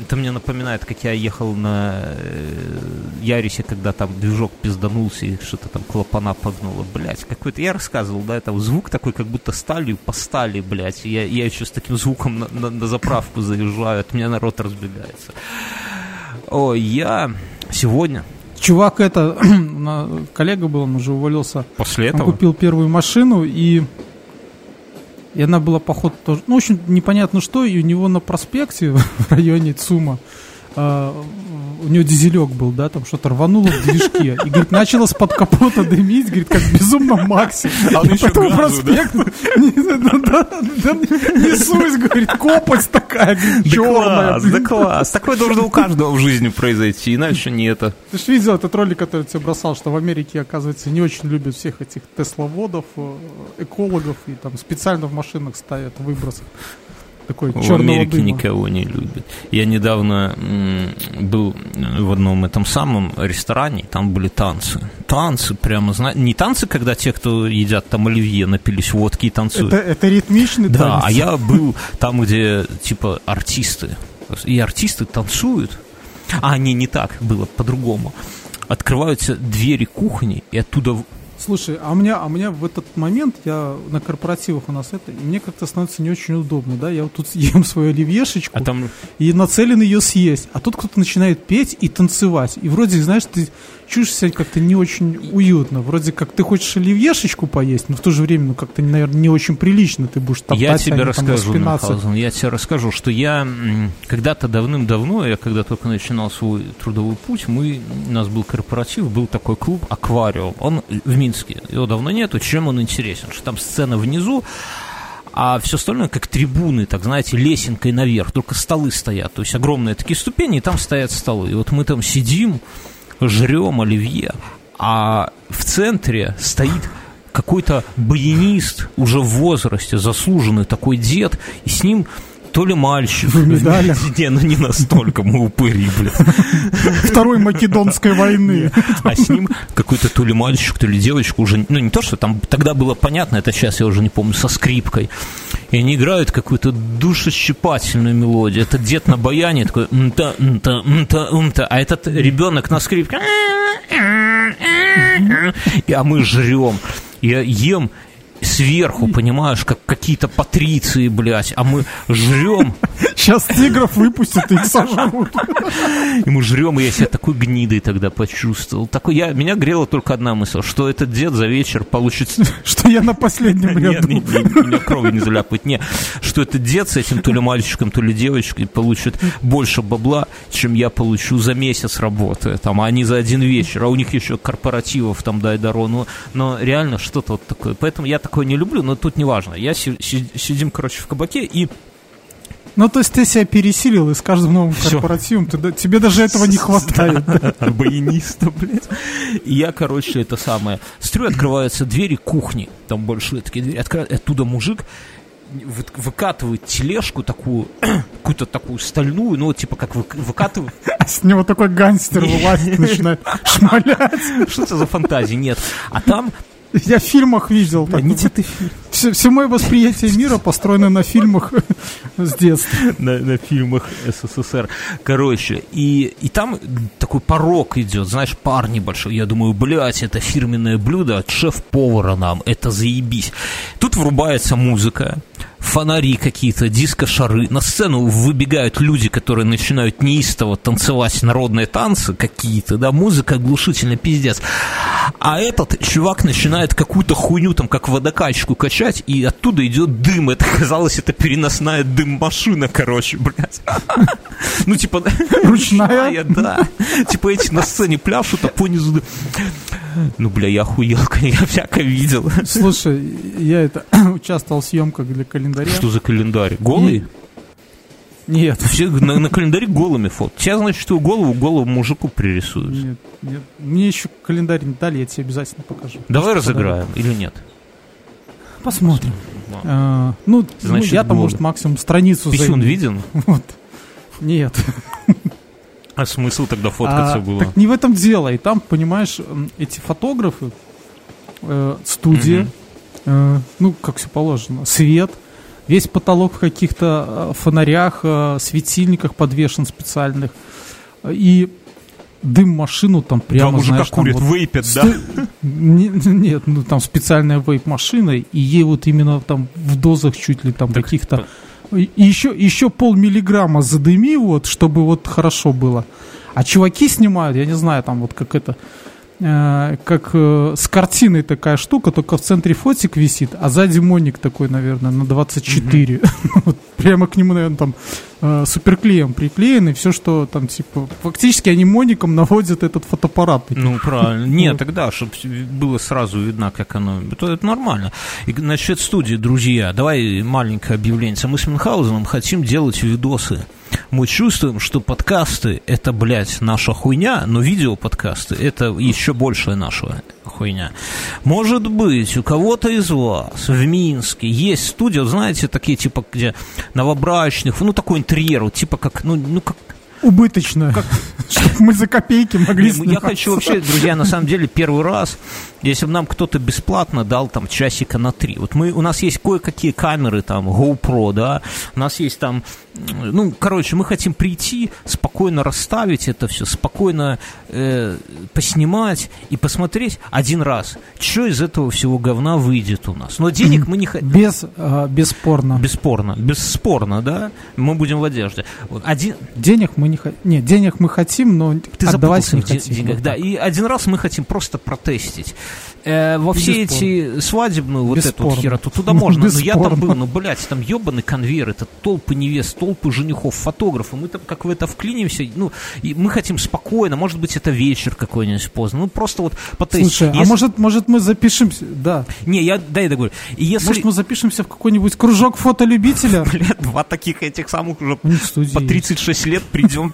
это мне напоминает, как я ехал на э, Ярисе, когда там движок пизданулся и что-то там клапана погнуло, блядь. Какой-то, я рассказывал, да, там звук такой, как будто сталью по стали, блядь. Я, я еще с таким звуком на, на, на заправку заезжаю, от меня народ разбегается. О, я сегодня... Чувак, это, коллега был, он уже уволился. После этого? Он купил первую машину, и, и она была, походу, тоже... Ну, очень непонятно что, и у него на проспекте в районе ЦУМа у него дизелек был, да, там что-то рвануло в движке. И, говорит, начало с под капота дымить, говорит, как безумно Макси. А он еще потом проспект, несусь, говорит, копоть такая, черная. Да класс, такое должно у каждого в жизни произойти, иначе не это. Ты же видел этот ролик, который тебе бросал, что в Америке, оказывается, не очень любят всех этих тесловодов, э, экологов, и там специально в машинах ставят выбросы такой В Америке дыма. никого не любят. Я недавно был в одном этом самом ресторане, там были танцы. Танцы прямо, знаете, не танцы, когда те, кто едят там оливье, напились водки и танцуют. Это, это ритмичный Да, танец. а я был там, где типа артисты. И артисты танцуют. А, не, не так было, по-другому. Открываются двери кухни, и оттуда Слушай, а у меня, а у меня в этот момент, я на корпоративах у нас это, и мне как-то становится не очень удобно, да, я вот тут ем свою оливьешечку А там и нацелен ее съесть, а тут кто-то начинает петь и танцевать, и вроде, знаешь, ты чувствуешь себя как-то не очень уютно, вроде как ты хочешь оливьешечку поесть, но в то же время, ну, как-то, наверное, не очень прилично ты будешь топтать, Я а тебе там расскажу. Мюнхгаузен, я тебе расскажу, что я когда-то давным-давно, я когда только начинал свой трудовой путь, мы, у нас был корпоратив, был такой клуб «Аквариум», он в Минске, его давно нету, чем он интересен, что там сцена внизу, а все остальное как трибуны, так знаете, лесенкой наверх, только столы стоят, то есть огромные такие ступени, и там стоят столы. И вот мы там сидим, жрем оливье, а в центре стоит какой-то баянист уже в возрасте, заслуженный такой дед, и с ним то ли мальчик. В медалях. Не, ну не настолько, мы упыри, блядь. Второй Македонской войны. А с ним какой-то то ли мальчик, то ли девочка уже, ну не то, что там тогда было понятно, это сейчас я уже не помню, со скрипкой. И они играют какую-то душещипательную мелодию. Этот дед на баяне такой мта, мта, мта, мта, а этот ребенок на скрипке. И, а мы жрем. Я ем сверху, понимаешь, как какие-то патриции, блядь, а мы жрем, Сейчас тигров выпустят и их сожрут. и мы жрем, и я себя такой гнидой тогда почувствовал. Такой, я, меня грела только одна мысль, что этот дед за вечер получит Что я на последнем Нет, ряду. не, не, меня крови не заляпает. Не, что этот дед с этим то ли мальчиком, то ли девочкой получит больше бабла, чем я получу за месяц работы. Там, а они за один вечер. А у них еще корпоративов там дай даро. Ну, но реально что-то вот такое. Поэтому я такое не люблю, но тут не важно. Я си- си- сидим, короче, в кабаке и Ну, то есть ты себя пересилил, и с каждым новым Всё. корпоративом ты да- тебе даже этого не хватает. баяниста, блядь. И я, короче, это самое. Смотрю, открываются двери кухни. Там большие такие двери. Оттуда мужик вы- выкатывает тележку такую, какую-то такую стальную, ну, типа, как вы- выкатывает. А с него такой гангстер вылазит, начинает шмалять. Что это за фантазии? Нет. А там... Я в фильмах видел. так. Не те ты фильм. Все, все мое восприятие мира построено на фильмах с детства. на, на фильмах СССР. Короче, и, и там такой порог идет, знаешь, пар небольшой. Я думаю, блядь, это фирменное блюдо от шеф-повара нам, это заебись. Тут врубается музыка, фонари какие-то, диско-шары. На сцену выбегают люди, которые начинают неистово танцевать народные танцы какие-то, да, музыка оглушительно пиздец. А этот чувак начинает какую-то хуйню там, как водокачку качать, и оттуда идет дым. Это казалось, это переносная дым-машина, короче, блядь. Ну, типа... Ручная? да. Типа эти на сцене пляшут, а понизу... Ну, бля, я охуел, я всякое видел. Слушай, я это участвовал в съемках для календаря. Что за календарь? Голый? Нет. Все на, на календаре голыми фото. Тебя, значит, твою голову голову мужику пририсуют. Нет, нет. Мне еще календарь не дали, я тебе обязательно покажу. Давай Что разыграем или нет? подарок. Посмотрим. А, ну, ну, Значит, я там, может, максимум страницу Писюн займу. виден? Вот. Нет. А смысл тогда фоткаться А, было? Так не в этом дело. И там, понимаешь, эти фотографы, э, студия, Мгм. Э, ну, как все положено, свет, весь потолок в каких-то э, фонарях, э, светильниках подвешен специальных. И дым машину там прямо, мужика знаешь, там курят, вот вейпят, да? Нет, ну там специальная вейп-машина, и ей вот именно там в дозах чуть ли там Так, каких-то... И еще, еще полмиллиграмма задыми, вот, чтобы вот хорошо было. А чуваки снимают, я не знаю, там вот как это... э, как э, с картиной такая штука, только в центре фотик висит, а сзади моник такой, наверное, на 24. Вот Прямо к нему, наверное, там э, суперклеем приклеен, и все, что там, типа, фактически они моником наводят этот фотоаппарат. Ну, правильно. Нет, тогда, чтобы было сразу видно, как оно. Это, это нормально. И насчет студии, друзья, давай маленькое объявление. Мы с Мюнхгаузеном хотим делать видосы. Мы чувствуем, что подкасты – это, блядь, наша хуйня, но видеоподкасты – это еще большая наша хуйня. Может быть, у кого-то из вас в Минске есть студия, знаете, такие, типа, где новобрачных, ну, такой интерьер, вот, типа, как, ну, ну, как Убыточно. Чтобы мы за копейки могли Не, ну, Я хочу вообще, друзья, на самом деле, первый раз если бы нам кто-то бесплатно дал там часика на три. Вот мы, у нас есть кое-какие камеры, там, GoPro, да, у нас есть там, ну, короче, мы хотим прийти, спокойно расставить это все, спокойно э, поснимать и посмотреть один раз, что из этого всего говна выйдет у нас. Но денег мы не хотим. Без, э, бесспорно. Бесспорно, бесспорно, да, мы будем в одежде. Вот, один... Денег мы не хотим. Нет, денег мы хотим, но Ты отдавать не хотим. деньгах, да. И один раз мы хотим просто протестить. Э, во все Бесспорно. эти свадебную вот эту вот хероту, туда можно. Ну, я там был, ну, блядь, там ебаный конвейер, это толпы невест, толпы женихов, фотографы. Мы там как в это вклинимся, ну, и мы хотим спокойно, может быть, это вечер какой-нибудь поздно. Ну, просто вот потестить. Слушай, а Если- может, может мы запишемся, да, Не, я, дай я договорю. И если... может мы запишемся в какой-нибудь кружок фотолюбителя? Блядь, два таких этих самых уже по есть. 36 лет придем.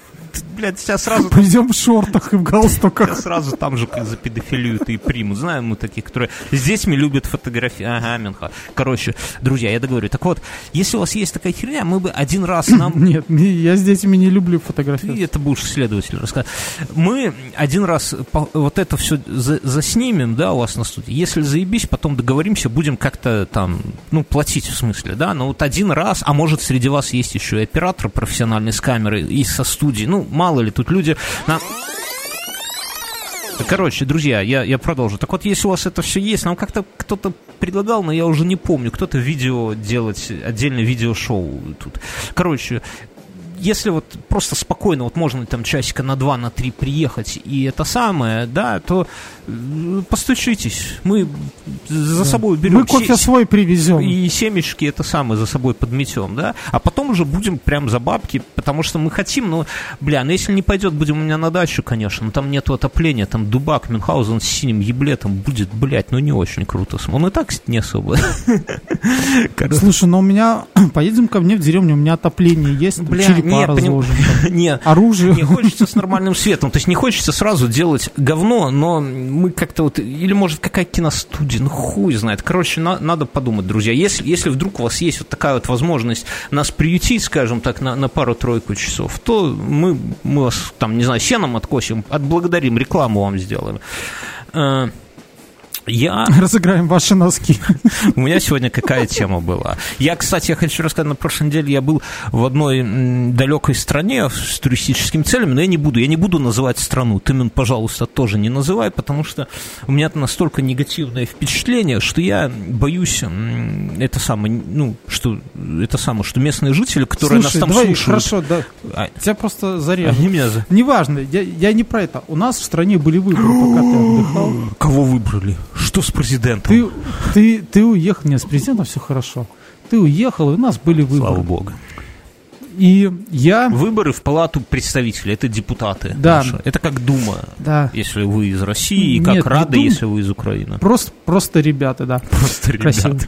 Блядь, сейчас сразу Пойдем в шортах и в галстуках. Тебя сразу там же за педофилию-то и примут. Знаем мы таких, которые с детьми любят фотографии. Ага, Минха. Короче, друзья, я договорю. Так вот, если у вас есть такая херня, мы бы один раз нам... Нет, не- я с детьми не люблю Ты фотографировать. это будешь следователь рассказать. Мы один раз вот это все заснимем, да, у вас на студии. Если заебись, потом договоримся, будем как-то там, ну, платить в смысле, да, но вот один раз, а может среди вас есть еще и оператор профессиональный с камерой и со студии, ну, мало ли, тут люди... на- Короче, друзья, я, я продолжу. Так вот, если у вас это все есть, нам как-то кто-то предлагал, но я уже не помню, кто-то видео делать, отдельное видеошоу тут. Короче, если вот просто спокойно, вот можно там часика на два, на три приехать, и это самое, да, то постучитесь. Мы за собой берем Мы кофе свой привезем. и семечки это самое за собой подметем, да, а потом уже будем прям за бабки, потому что мы хотим, ну, бля, ну если не пойдет, будем у меня на дачу, конечно, но там нету отопления, там дубак, Мюнхгаузен с синим еблетом будет, блядь, ну не очень круто. Он и так не особо. Слушай, но у меня... Поедем ко мне в деревню, у меня отопление есть, Бля, черепа нет, поним- разложим. там, Не, Оружие. не хочется с нормальным светом. То есть не хочется сразу делать говно, но мы как-то вот... Или, может, какая киностудия, ну хуй знает. Короче, на- надо подумать, друзья. Если, если вдруг у вас есть вот такая вот возможность нас приютить, скажем так, на, на пару-тройку часов, то мы, мы вас там, не знаю, сеном откосим, отблагодарим, рекламу вам сделаем. Я Разыграем ваши носки. у меня сегодня какая тема была. Я, кстати, я хочу рассказать, на прошлой неделе я был в одной далекой стране с туристическими целями, но я не буду, я не буду называть страну. Ты, Мин, пожалуйста, тоже не называй, потому что у меня настолько негативное впечатление, что я боюсь, это самое, ну, что это самое, что местные жители, которые Слушай, нас там давай, слушают, хорошо, да. а, Тебя просто зарежут. они меня за... Неважно, я, я не про это. У нас в стране были выборы, пока ты отдыхал. Кого выбрали? Что с президентом? Ты, ты, ты уехал, нет, с президентом все хорошо. Ты уехал, и у нас были Слава выборы. богу. И я, Выборы в палату представителей, это депутаты. Да. наши. Это как Дума. да, если вы из России, и Нет, как не Рада, дум- если вы из Украины. просто, просто ребята, да. Просто Красиво. ребята.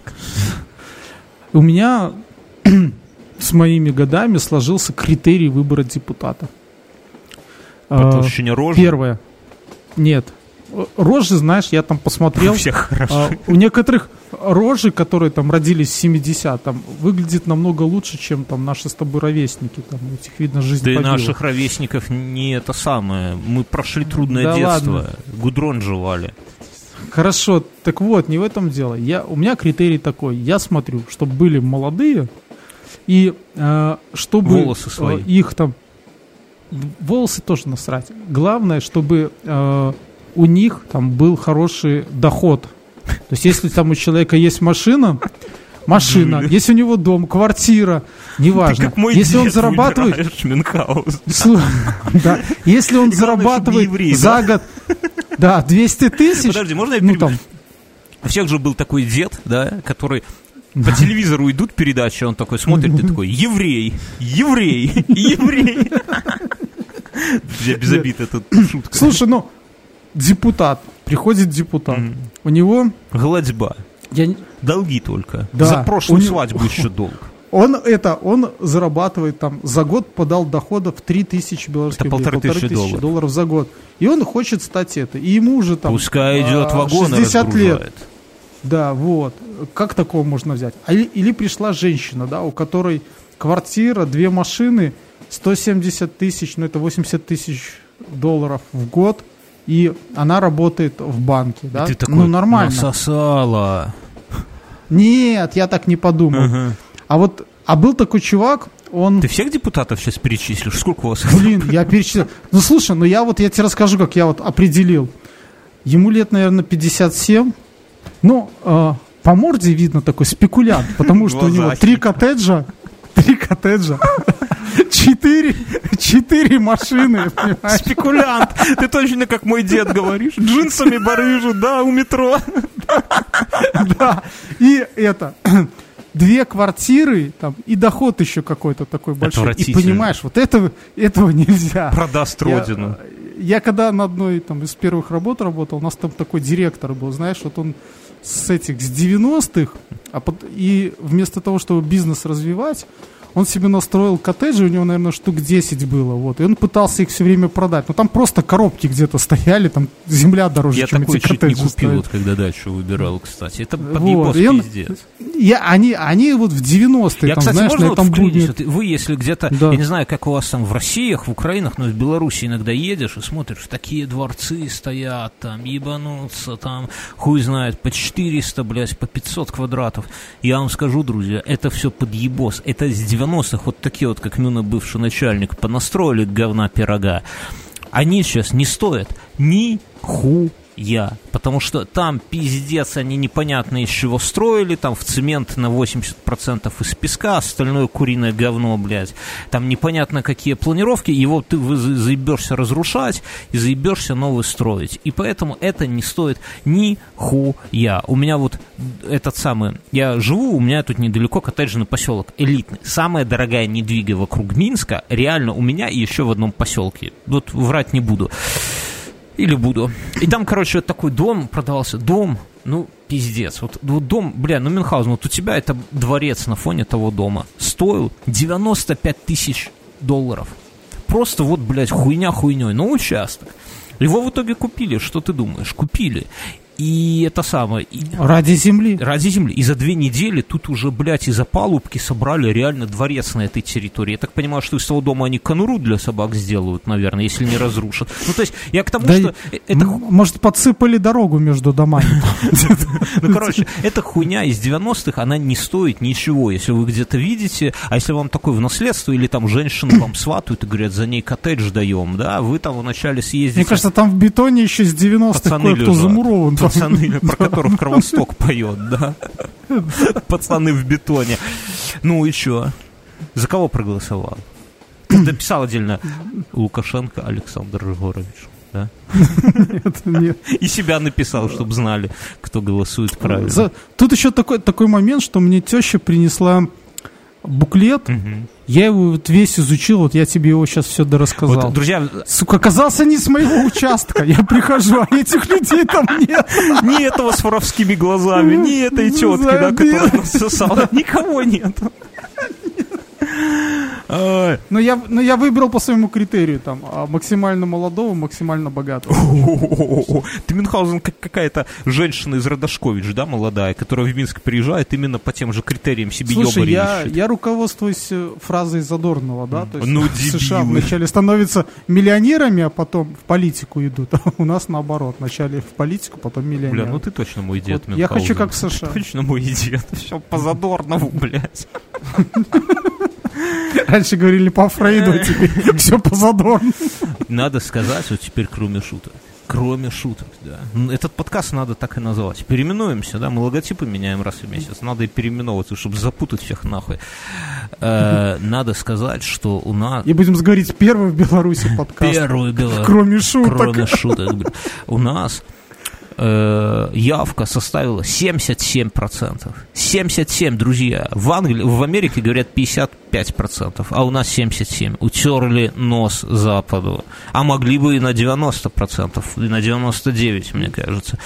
У меня с моими годами сложился критерий выбора депутата. По А, рожи. Первое. Нет. Рожи, знаешь, я там посмотрел. У всех хорошо. а, у некоторых рожи, которые там родились в 70-м, выглядит намного лучше, чем там наши с тобой ровесники. Там этих видно жизнь Да и побила. наших ровесников не это самое. Мы прошли трудное Да детство. ладно. Гудрон жевали. Хорошо, так вот, не в этом дело. Я, у меня критерий такой. Я смотрю, чтобы были молодые, и э, чтобы Волосы свои. э, их там... Волосы тоже насрать. Главное, чтобы э, у них там был хороший доход. То есть, если там у человека есть машина, машина, если у него дом, квартира, неважно. если он зарабатывает, да. Если он зарабатывает еврей, за год, да, 200 тысяч, Подожди, можно я ну там, У всех же был такой дед, да, который по телевизору идут передачи, он такой смотрит, и такой, еврей, еврей, еврей. Я без обид, это шутка. слушай, ну, депутат, приходит депутат, Мгм. у него, Гладьба. я, Долги только. Да. За прошлую У него- свадьбу еще долг. он это, он зарабатывает там, за год подал доходов 3000 белорусских Это рублей, полторы тысячи тысячи долларов. долларов за год. И он хочет стать это, и ему уже там Пускай идет а, вагон и 60 лет. Да, вот. Как такого можно взять? А или, или пришла женщина, да, у которой квартира, две машины, 170 тысяч, ну это 80 тысяч долларов в год, и она работает в банке, да? И ты такой, ну, нормально. насосала. Нет, я так не подумал. Ага. А вот, а был такой чувак, он... Ты всех депутатов сейчас перечислишь? Сколько у вас? Блин, я перечислил. Ну, слушай, ну я вот, я тебе расскажу, как я вот определил. Ему лет, наверное, 57. Ну, э, по морде видно такой спекулянт, потому что у него три коттеджа, три коттеджа, четыре, четыре машины, понимаешь? Спекулянт. Ты точно как мой дед говоришь. Джинсами барыжу, да, у метро. Да. И это, две квартиры, там, и доход еще какой-то такой большой. И понимаешь, вот этого, этого нельзя. Продаст Я- родину. Я когда на одной там, из первых работ работал, у нас там такой директор был, знаешь, вот он с этих, с 90-х, а пот- и вместо того, чтобы бизнес развивать, он себе настроил коттеджи, у него, наверное, штук 10 было, вот, и он пытался их все время продать. Но там просто коробки где-то стояли, там земля дороже, Я чем такой эти чуть не коттеджи купил, стоят. вот когда дачу выбирал, кстати. Это Вот, подъебос и он- пиздец. Я, они, они вот в 90-е, Я, там, кстати, знаешь, можно на вот этом вклинюсь? будне... Вот вы, если где-то, Да. я не знаю, как у вас там в Россиях, в Украинах, но в Беларуси иногда едешь и смотришь, такие дворцы стоят, там, ебануться, там, хуй знает, по 400, блядь, по 500 квадратов. Я вам скажу, друзья, это все подъебос. Это с 90-х вот такие вот, как Мюна, бывший начальник, понастроили говна пирога. Они сейчас не стоят ни хуя. Потому что там пиздец, они непонятно из чего строили, там в цемент на 80% из песка, остальное куриное говно, блядь. Там непонятно какие планировки, его ты заебешься разрушать и заебешься новый строить. И поэтому это не стоит ни хуя. У меня вот этот самый, я живу, у меня тут недалеко коттеджный поселок, элитный. Самая дорогая недвига вокруг Минска, реально у меня и еще в одном поселке. Вот врать не буду. Или буду. И там, короче, вот такой дом продавался. Дом, ну, пиздец. Вот, вот дом, бля, ну, Мюнхгаузен, вот у тебя это дворец на фоне того дома. Стоил 95 тысяч долларов. Просто вот, блядь, хуйня хуйней. Но участок. Его в итоге купили. Что ты думаешь? Купили. И это самое. и- Ради земли. Ради земли. И за две недели тут уже, блядь, из-за палубки собрали реально дворец на этой территории. Я так понимаю, что из того дома они конуру для собак сделают, наверное, если не разрушат. Ну, то есть, я к тому, Да что и- э- это, Может, подсыпали дорогу между домами. ну, короче, эта хуйня из 90-х, она не стоит ничего, если вы где-то видите, а если вам такое в наследство, или там женщины вам сватают и говорят, за ней коттедж даем, да, вы там вначале съездите... Мне кажется, там в бетоне еще с 90-х Пацаны кое-кто замурован. Пацаны, про которых Кровосток поет, да. Пацаны в бетоне. Ну и чё? За кого проголосовал? Ты написал отдельно Лукашенко Александр Егорович. Да? Нет, нет. И себя написал, чтобы знали, кто голосует правильно. За- Тут еще такой, такой момент, что мне теща принесла буклет. Я его вот весь изучил, вот я тебе его сейчас все дорассказал. Вот, друзья, Сука, оказался не с моего участка. Я прихожу, а этих людей там нет. ни этого с воровскими глазами, ни этой тетки, да, которая насосала, никого нет. Но я, но я выбрал по своему критерию там а, максимально молодого, максимально богатого. Ты Мюнхгаузен как какая-то женщина из Родошкович, да, молодая, которая в Минск приезжает именно по тем же критериям себе Слушай, я, я руководствуюсь э, фразой Задорнова, да, то есть Ну, США вначале становятся миллионерами, а потом в политику идут, а у нас наоборот, вначале в политику, потом миллионеры. Бля, ну ты точно мой дед, Вот я хочу как в США. Ты точно мой дед. Все по Задорнову, блядь. Раньше говорили по Фрейду, а теперь все по Задорнову. Надо сказать, вот теперь кроме шуток. Кроме шуток, да. М, Этот подкаст надо так и назвать. Переименуемся, да, мы логотипы меняем раз в месяц. Надо и переименовываться, чтобы запутать всех нахуй. Э, Надо сказать, что у нас... И будем говорить первый в Беларуси подкаст. Первый было... Кроме шуток. Кроме шуток. У нас э, явка составила 77%. 77, друзья. В, Англии, в Америке говорят 55%, а у нас 77%. Утерли нос Западу. А могли бы и на 90%, и на 99%, мне кажется.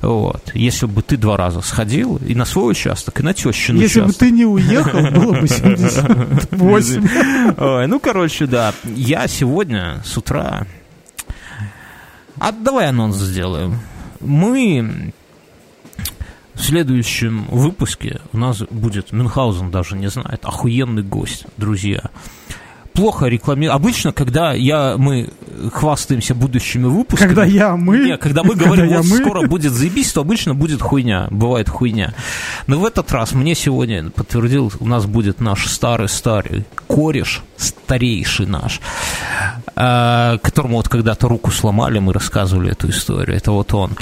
Вот. Если бы ты два раза сходил и на свой участок, и на тещин Если бы участок. ты не уехал, было бы 78. Ой, ну, короче, да. Я сегодня с утра... А давай анонс сделаем. Мы в следующем выпуске у нас будет Мюнхгаузен даже не знает, охуенный гость, друзья. плохо рекламируем. Обычно, когда я, мы хвастаемся будущими выпусками... Когда я, мы... Не, когда мы говорим, Когда вот мы. скоро будет заебись, то обычно будет хуйня. Бывает хуйня. Но в этот раз мне сегодня подтвердил, у нас будет наш старый-старый кореш, старейший наш, которому вот когда-то руку сломали, мы рассказывали эту историю. Это вот он.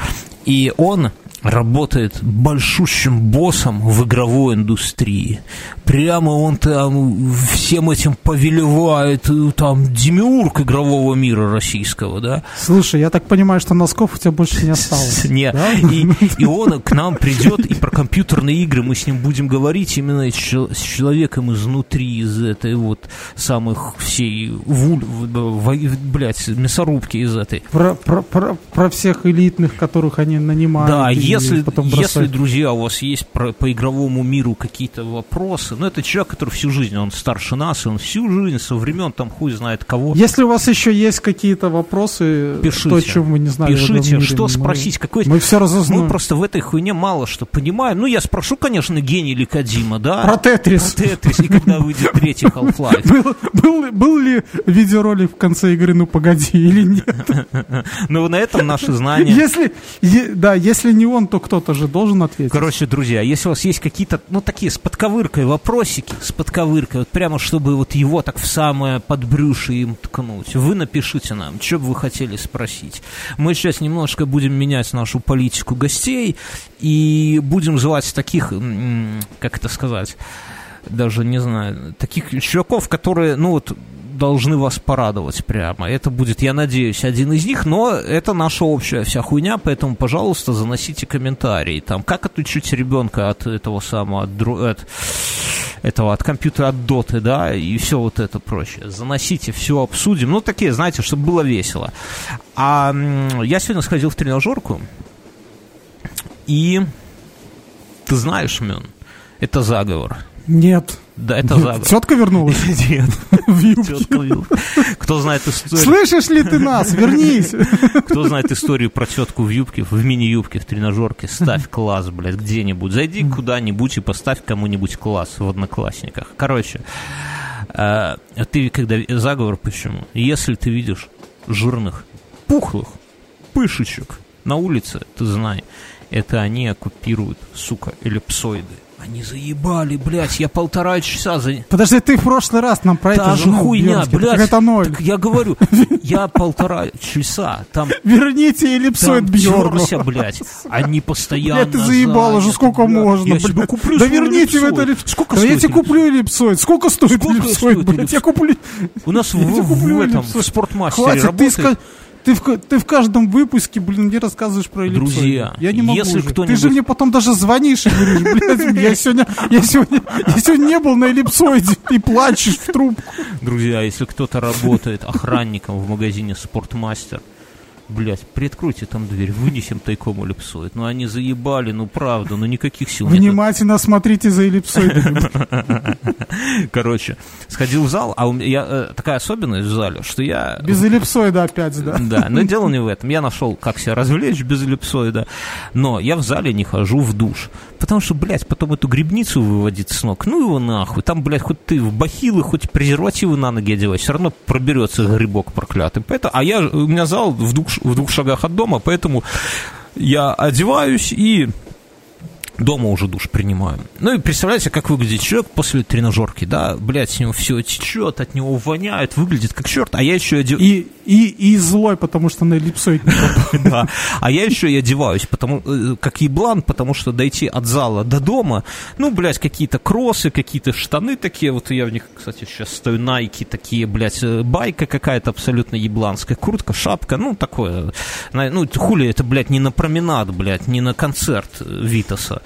И он работает большущим боссом в игровой индустрии. Прямо он там всем этим повелевает, э, там, демиург игрового мира российского, да? Слушай, я так понимаю, что носков у тебя больше не осталось. Не, Да? и, и он к нам придет, и про компьютерные игры мы с ним будем говорить именно с чел- с человеком изнутри, из этой вот самых всей, вуль, блядь, мясорубки из этой. Про, про, про, про всех элитных, которых они нанимают. Да, если, потом если, друзья, у вас есть про- по игровому миру какие-то вопросы, ну, это человек, который всю жизнь, он старше нас, он всю жизнь, со времен там хуй знает кого. Если у вас еще есть какие-то вопросы, Пишите. то, чем вы не знали. Пишите, мире, что мы- спросить, какой... Мы все разузнаем. Мы просто в этой хуйне мало что понимаем. Ну, я спрошу, конечно, гений или Кадима, да? Про Тетрис. Про Тетрис, и когда выйдет третий Half-Life. Был, был, ли- был ли видеоролик в конце игры «Ну, погоди» или нет? Ну, на этом наши знания... Если, да, если не он, то кто-то же должен ответить. Короче, друзья, если у вас есть какие-то, ну, такие с подковыркой вопросики, с подковыркой, вот прямо чтобы вот его так в самое подбрюшье им ткнуть, вы напишите нам, что бы вы хотели спросить. Мы сейчас немножко будем менять нашу политику гостей и будем звать таких, как это сказать, даже не знаю, таких чуваков, которые, ну вот, должны вас порадовать прямо. Это будет, я надеюсь, один из них, но это наша общая вся хуйня, поэтому, пожалуйста, заносите комментарии. Там, как отучить ребенка от этого самого, от, от этого, от компьютера, от доты, да, и все вот это прочее. Заносите, все обсудим. Ну, такие, знаете, чтобы было весело. А я сегодня сходил в тренажерку, и ты знаешь, Мен, это заговор. Нет. Да, это заговор. Тетка вернулась Нет, тетка. Кто знает историю, Слышишь ли ты нас? Вернись. кто знает историю про тетку в юбке, в мини-юбке, в тренажерке, ставь класс, блядь, где-нибудь. Зайди куда-нибудь и поставь кому-нибудь класс в одноклассниках. Короче, э, ты когда... Заговор почему? Если ты видишь жирных, пухлых, пышечек на улице, ты знай, это они оккупируют, сука, эллипсоиды. Они заебали, блядь, я полтора часа за... Подожди, ты в прошлый раз нам про Та это же жену хуйня, Бьернский. блядь. Это ноль. Так я говорю, я полтора часа там Верните эллипсоид терся, блядь. Они постоянно Блядь, ты заебал уже, сколько можно, Я себе куплю Да верните в это эллипсоид. Сколько Да я стоит тебе куплю эллипсоид. Сколько стоит эллипсоид, стоит блядь? Я куплю... У нас в, этом, в спортмастере работает. Ты, в, ты в каждом выпуске, блин, мне рассказываешь про эллипсоид. Друзья, я не могу если уже. Ты кто-нибудь- же мне потом даже звонишь и говоришь, блядь, я сегодня, я сегодня, я сегодня не был на эллипсоиде, и плачешь в трубку. Друзья, если кто-то работает охранником в магазине Спортмастер, блядь, приоткройте там дверь, вынесем тайком эллипсоид. Ну они заебали, ну правда, ну никаких сил нет. Внимательно смотрите за эллипсоидами. Короче, сходил в зал, а у меня э, такая особенность в зале, что я Без эллипсоида опять, да. Да, но дело не в этом. Я нашел, как себя развлечь без эллипсоида. Но я в зале не хожу в душ. Потому что, блядь, потом эту грибницу выводить с ног. Ну его нахуй. Там, блядь, хоть ты в бахилы, хоть презервативы на ноги одевай. Все равно проберется грибок проклятый. Поэтому, а я, у меня зал в двух, в двух шагах от дома, поэтому я одеваюсь и дома уже душ принимаю. Ну и представляете, как выглядит человек после тренажерки, да? Блядь, с него все течет, от него воняет, выглядит как черт, а я еще одеваюсь. И, и, и злой, потому что на эллипсоид попал. Да. А я еще и одеваюсь, потому, э, как еблан, потому что дойти от зала до дома, ну, блядь, какие-то кроссы, какие-то штаны такие, вот я в них, кстати, сейчас стою, найки такие, блядь, э, байка какая-то абсолютно ебланская, куртка, шапка, ну, такое, на- ну, хули это, блядь, не на променад, блядь, не на концерт э, Витаса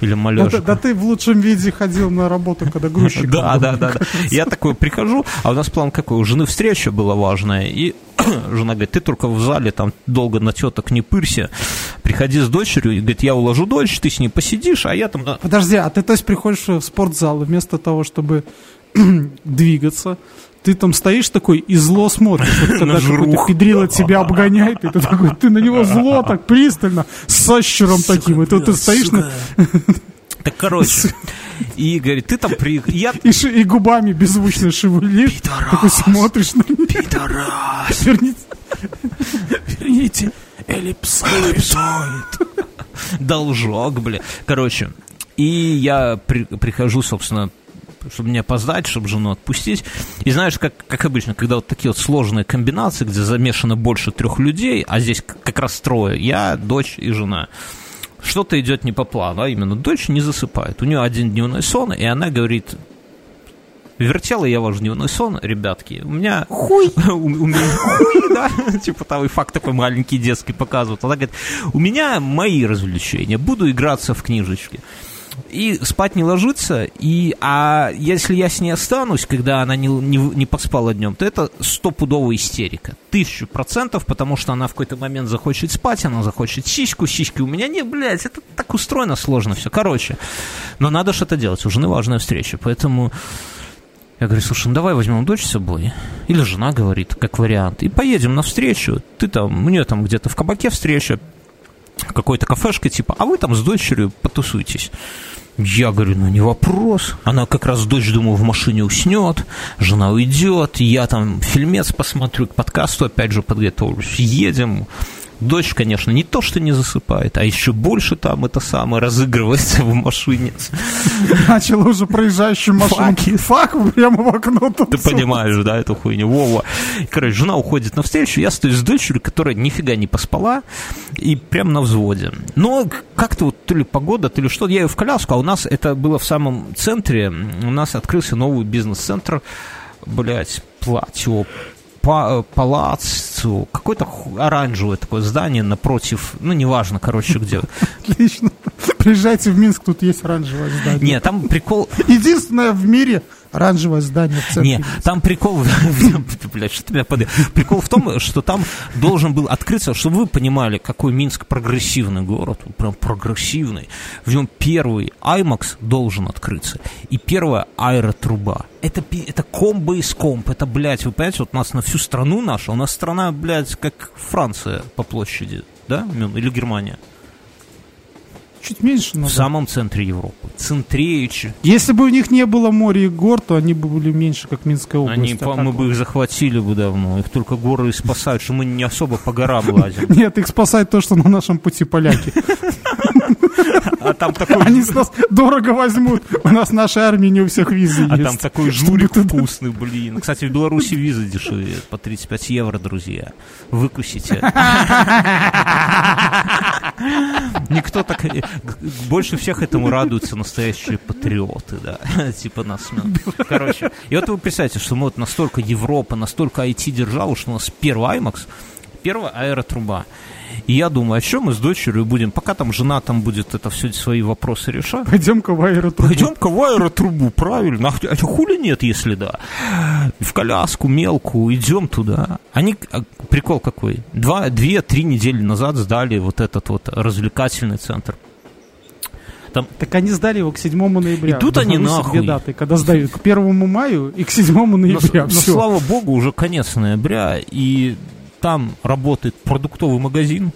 или Да, Малежа. ты- да ты в лучшем виде ходил на работу, когда грузчик. Да, да, да, да. Я такой прихожу, а у нас план какой? У жены встреча была важная, и жена говорит, ты только в зале там долго на теток не пырься, приходи с дочерью, и говорит, я уложу дочь, ты с ней посидишь, а я там... да». Подожди, а ты то есть приходишь в спортзал, вместо того, чтобы двигаться, ты там стоишь такой и зло смотришь, вот когда какой-то педрила тебя обгоняет, и ты такой, ты на него зло так пристально, с сощером таким, и тут ты стоишь на... Так, короче, и говорит, ты там при... Я... И, ши- и губами беззвучно шевелишь. Пидорас. Такой смотришь на меня. Пидорас! Верните. Верните. Эллипсоид. Должок, бля. Короче, и я при- прихожу, собственно, чтобы не опоздать, чтобы жену отпустить. И знаешь, как, как обычно, когда вот такие вот сложные комбинации, где замешано больше трех людей, а здесь как раз трое, я, дочь и жена, что-то идет не по плану, а именно дочь не засыпает. У нее один дневной сон, и она говорит, вертела я ваш дневной сон, ребятки, у меня хуй, у, у меня хуй, да, типа там и факт такой маленький детский показывают. Она говорит, у меня мои развлечения, буду играться в книжечки. И спать не ложится, и, а если я с ней останусь, когда она не, не, не поспала днем, то это стопудовая истерика. Тысячу процентов, потому что она в какой-то момент захочет спать, она захочет сиську, сиськи у меня не, блядь, это так устроено сложно все. Короче, но надо что-то делать, у жены важная встреча, поэтому я говорю, слушай, ну давай возьмем дочь с собой. Или жена говорит, как вариант. И поедем навстречу. Ты там, у нее там где-то в кабаке встреча, какой-то кафешка типа, а вы там с дочерью потусуйтесь. Я говорю, ну не вопрос. Она как раз дочь, думаю, в машине уснет, жена уйдет, я там фильмец посмотрю, к подкасту опять же подготовлюсь, едем. Дочь, конечно, не то, что не засыпает, а еще больше там это самое разыгрывается в машине. Начала уже проезжающую машину. Факи. Фак прямо в окно. тут Ты понимаешь, да, эту хуйню. Вова. Короче, жена уходит навстречу, я стою с дочерью, которая нифига не поспала, и прям на взводе. Но как-то вот то ли погода, то ли что, я ее в коляску, а у нас это было в самом центре, у нас открылся новый бизнес-центр, блять, платье, па- палаццо, какое-то оранжевое такое здание напротив, ну, неважно, короче, где. Отлично. Приезжайте в Минск, тут есть оранжевое здание. Нет, там прикол, Единственное в мире оранжевое здание в центре. Не, там прикол. Прикол в том, что там должен был открыться, чтобы вы понимали, какой Минск прогрессивный город, прям прогрессивный. В нем первый IMAX должен открыться, и первая аэротруба. Это, это комбо из комб, это, блядь, вы понимаете, вот у нас на всю страну наша, у нас страна, блядь, как Франция по площади, да, или Германия? Чуть меньше В надо. самом центре Европы. Центреючи. Если бы у них не было моря и гор, то они бы были меньше, как Минская область. Они, А по- мы бы их захватили бы давно. Их только горы и спасают, что мы не особо по горам лазим. Нет, их спасает то, что на нашем пути поляки. Там такой, Они с нас дорого возьмут. У нас нашей армии не у всех визы а там есть. такой журик вкусный, блин. Кстати, в Беларуси визы дешевеют по 35 евро, друзья. Выкусите. Никто так... Больше всех этому радуются настоящие патриоты, да. Типа нас. ну. Короче, и вот вы представьте, что мы вот настолько Европа, настолько IT-держава, что у нас первый IMAX, первая аэротруба. И я думаю, а что мы с дочерью будем, пока там жена там будет это все свои вопросы решать, Пойдем-ка в аэротрубу. Пойдем-ка в аэротрубу, правильно. А, а хули нет, если да? В коляску мелкую, идем туда. Они, а, прикол какой, два, две-три недели назад сдали вот этот вот развлекательный центр. Так они сдали его к 7 ноября. И тут они нахуй. даты, когда сдают к 1 маю и к 7 Но, ноября. но, Всё. слава богу, уже конец ноября, и там работает продуктовый магазин,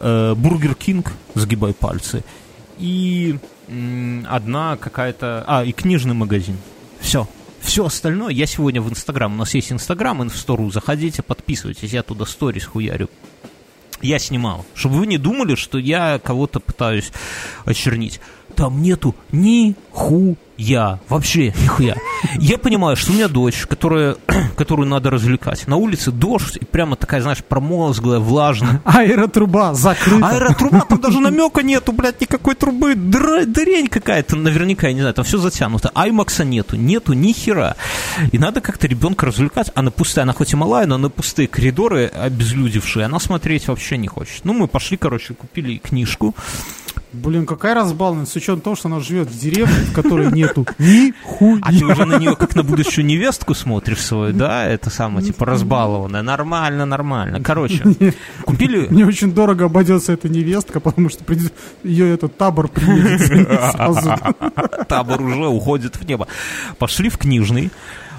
э, Бургер Кинг, сгибай пальцы, и одна какая-то... А, и книжный магазин. Все. Все остальное я сегодня в Инстаграм. У нас есть Инстаграм, инфстору. Заходите, подписывайтесь. Я туда сторис хуярю. Я снимал. Чтобы вы не думали, что я кого-то пытаюсь очернить. Там нету ни хуя. Вообще нихуя. Я понимаю, что у меня дочь, которая, которую надо развлекать. На улице дождь, и прямо такая, знаешь, промозглая, влажная. Аэротруба закрыта. Аэротруба, там даже намека нету, блядь, никакой трубы. Дра- Дрень какая-то, наверняка, я не знаю, там все затянуто. Аймакса нету, нету ни хера. И надо как-то ребенка развлекать. А на пустые, она хоть и малая, но на пустые коридоры обезлюдевшие, она смотреть вообще не хочет. Ну, мы пошли, короче, купили книжку. Блин, какая разбалованность, с учетом того, что она живет в деревне, в которой нету ни хуя. А ты уже на нее как на будущую невестку смотришь свою, да? Это самое, типа, разбалованная. Нормально, нормально. Короче, купили... Мне очень дорого обойдется эта невестка, потому что ее этот табор приедет. Табор уже уходит в небо. Пошли в книжный.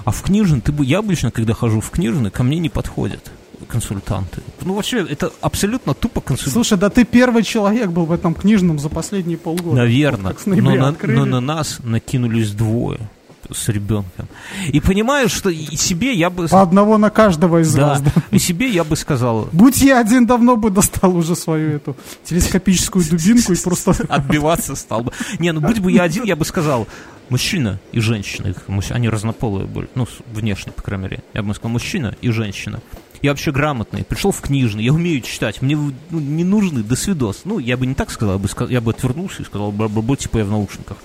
А в книжный, ты бы, я обычно, когда хожу в книжный, ко мне не подходят. Консультанты. Ну, вообще, это абсолютно тупо консультанты. Слушай, да ты первый человек был в этом книжном за последние полгода. Наверное. Вот но, на, открыли. но на нас накинулись двое с ребенком. И понимаю, что и себе я бы... По одного на каждого из Да, вас. да. и себе я бы сказал, Будь я один, давно бы достал уже свою эту телескопическую дубинку и просто... отбиваться стал бы. Не, ну будь бы я один, я бы сказал, мужчина и женщина, их они разнополые были, ну, внешне, по крайней мере. Я бы сказал, мужчина и женщина. Я вообще грамотный, пришел в книжный, я умею читать, мне ну, не нужны, до свидос. Ну, я бы не так сказал, я бы, я бы отвернулся и сказал, бла-бла-бла, типа я в наушниках.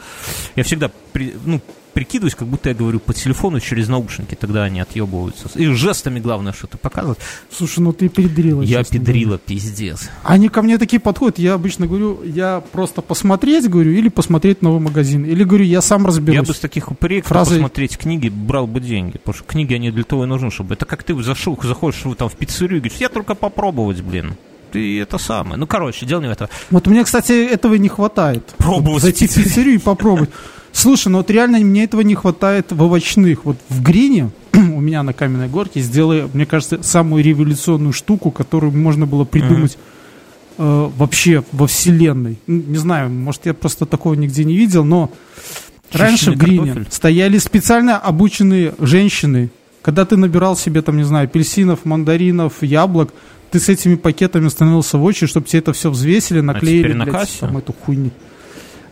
Я всегда, при- ну, прикидываюсь, как будто я говорю по телефону через наушники, тогда они отъебываются. И жестами главное что-то показывать. Слушай, ну ты педрила. Я педрила, пиздец. Они ко мне такие подходят, я обычно говорю, я просто посмотреть, говорю, или посмотреть новый магазин. Или говорю, я сам разберусь. Я бы с таких упырей, Фразой- посмотреть книги, брал бы деньги. Потому что книги, они для того и нужны, чтобы... Это как ты зашел, заходишь там, в пиццерию и говоришь, я только попробовать, блин. Ты это самое. Ну, короче, дело не в этом. Вот мне, кстати, этого не хватает. Пробовать Зайти в пиццерию и попробовать. Слушай, ну вот реально мне этого не хватает в овощных. Вот в Грине у меня на каменной горке сделали, мне кажется, самую революционную штуку, которую можно было придумать э, вообще во вселенной. Не знаю, может я просто такого нигде не видел, но раньше в Чищенный Грине картофель? стояли специально обученные женщины. Когда ты набирал себе там, не знаю, апельсинов, мандаринов, яблок, ты с этими пакетами становился в очередь, чтобы тебе это все взвесили, наклеили, теперь на блядь, кассе? там эту хуйню.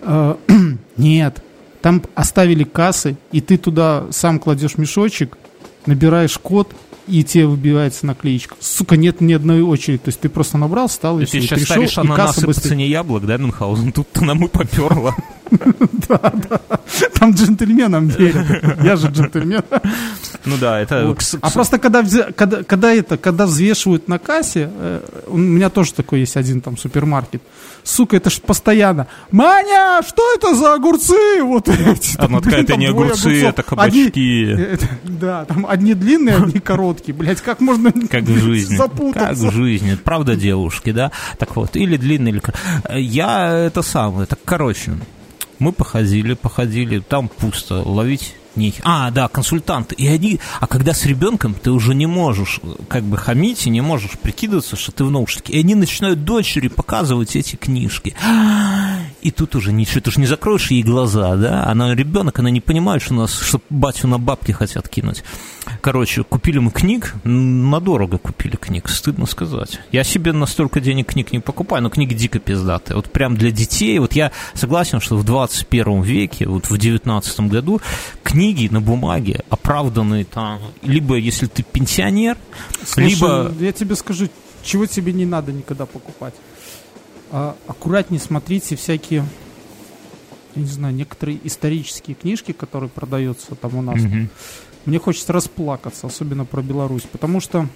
Э, Нет, там оставили кассы, и ты туда сам кладешь мешочек, набираешь код, и тебе выбивается наклеечка. Сука, нет ни одной очереди. То есть ты просто набрал, стал и Ты все. сейчас пришел, ставишь и ананасы по цене яблок, да, Мюнхгаузен? Тут-то нам и поперло. Там джентльменам верят. Я же джентльмен. Ну да, это... А просто когда, когда, когда это, когда взвешивают на кассе, э, у меня тоже такой есть один там супермаркет. Сука, это ж постоянно. Маня, что это за огурцы? Вот эти. Там, блин, это не огурцы, огурцов. это кабачки. Одни- э, это- да, там одни длинные, одни короткие. Блять, как можно Как в жизни. Как запутаться? в жизни. Правда, девушки, да? Так вот, или длинный, или... кор- Я это самое, так, короче, мы походили, походили, там пусто, ловить не... А, да, консультанты. И они... А когда с ребенком, ты уже не можешь э, как бы хамить и не можешь прикидываться, что ты в наушнике. И они начинают дочери показывать эти книжки. И тут уже ничего, ты же не закроешь ей глаза, да? Она ребенок, она не понимает, что нас, что батю на бабки хотят кинуть. Короче, купили мы книг, надорого купили книг, стыдно сказать. Я себе настолько денег книг не покупаю, но книги дико пиздатые. Вот прям для детей, вот я согласен, что в 21 веке, вот в 19 году, книги на бумаге оправданные там, либо если ты пенсионер, Слушай, либо... я тебе скажу, чего тебе не надо никогда покупать. А, аккуратнее смотрите всякие, я не знаю, некоторые исторические книжки, которые продаются там у нас. Мгм. Мне хочется расплакаться, особенно про Беларусь, потому что,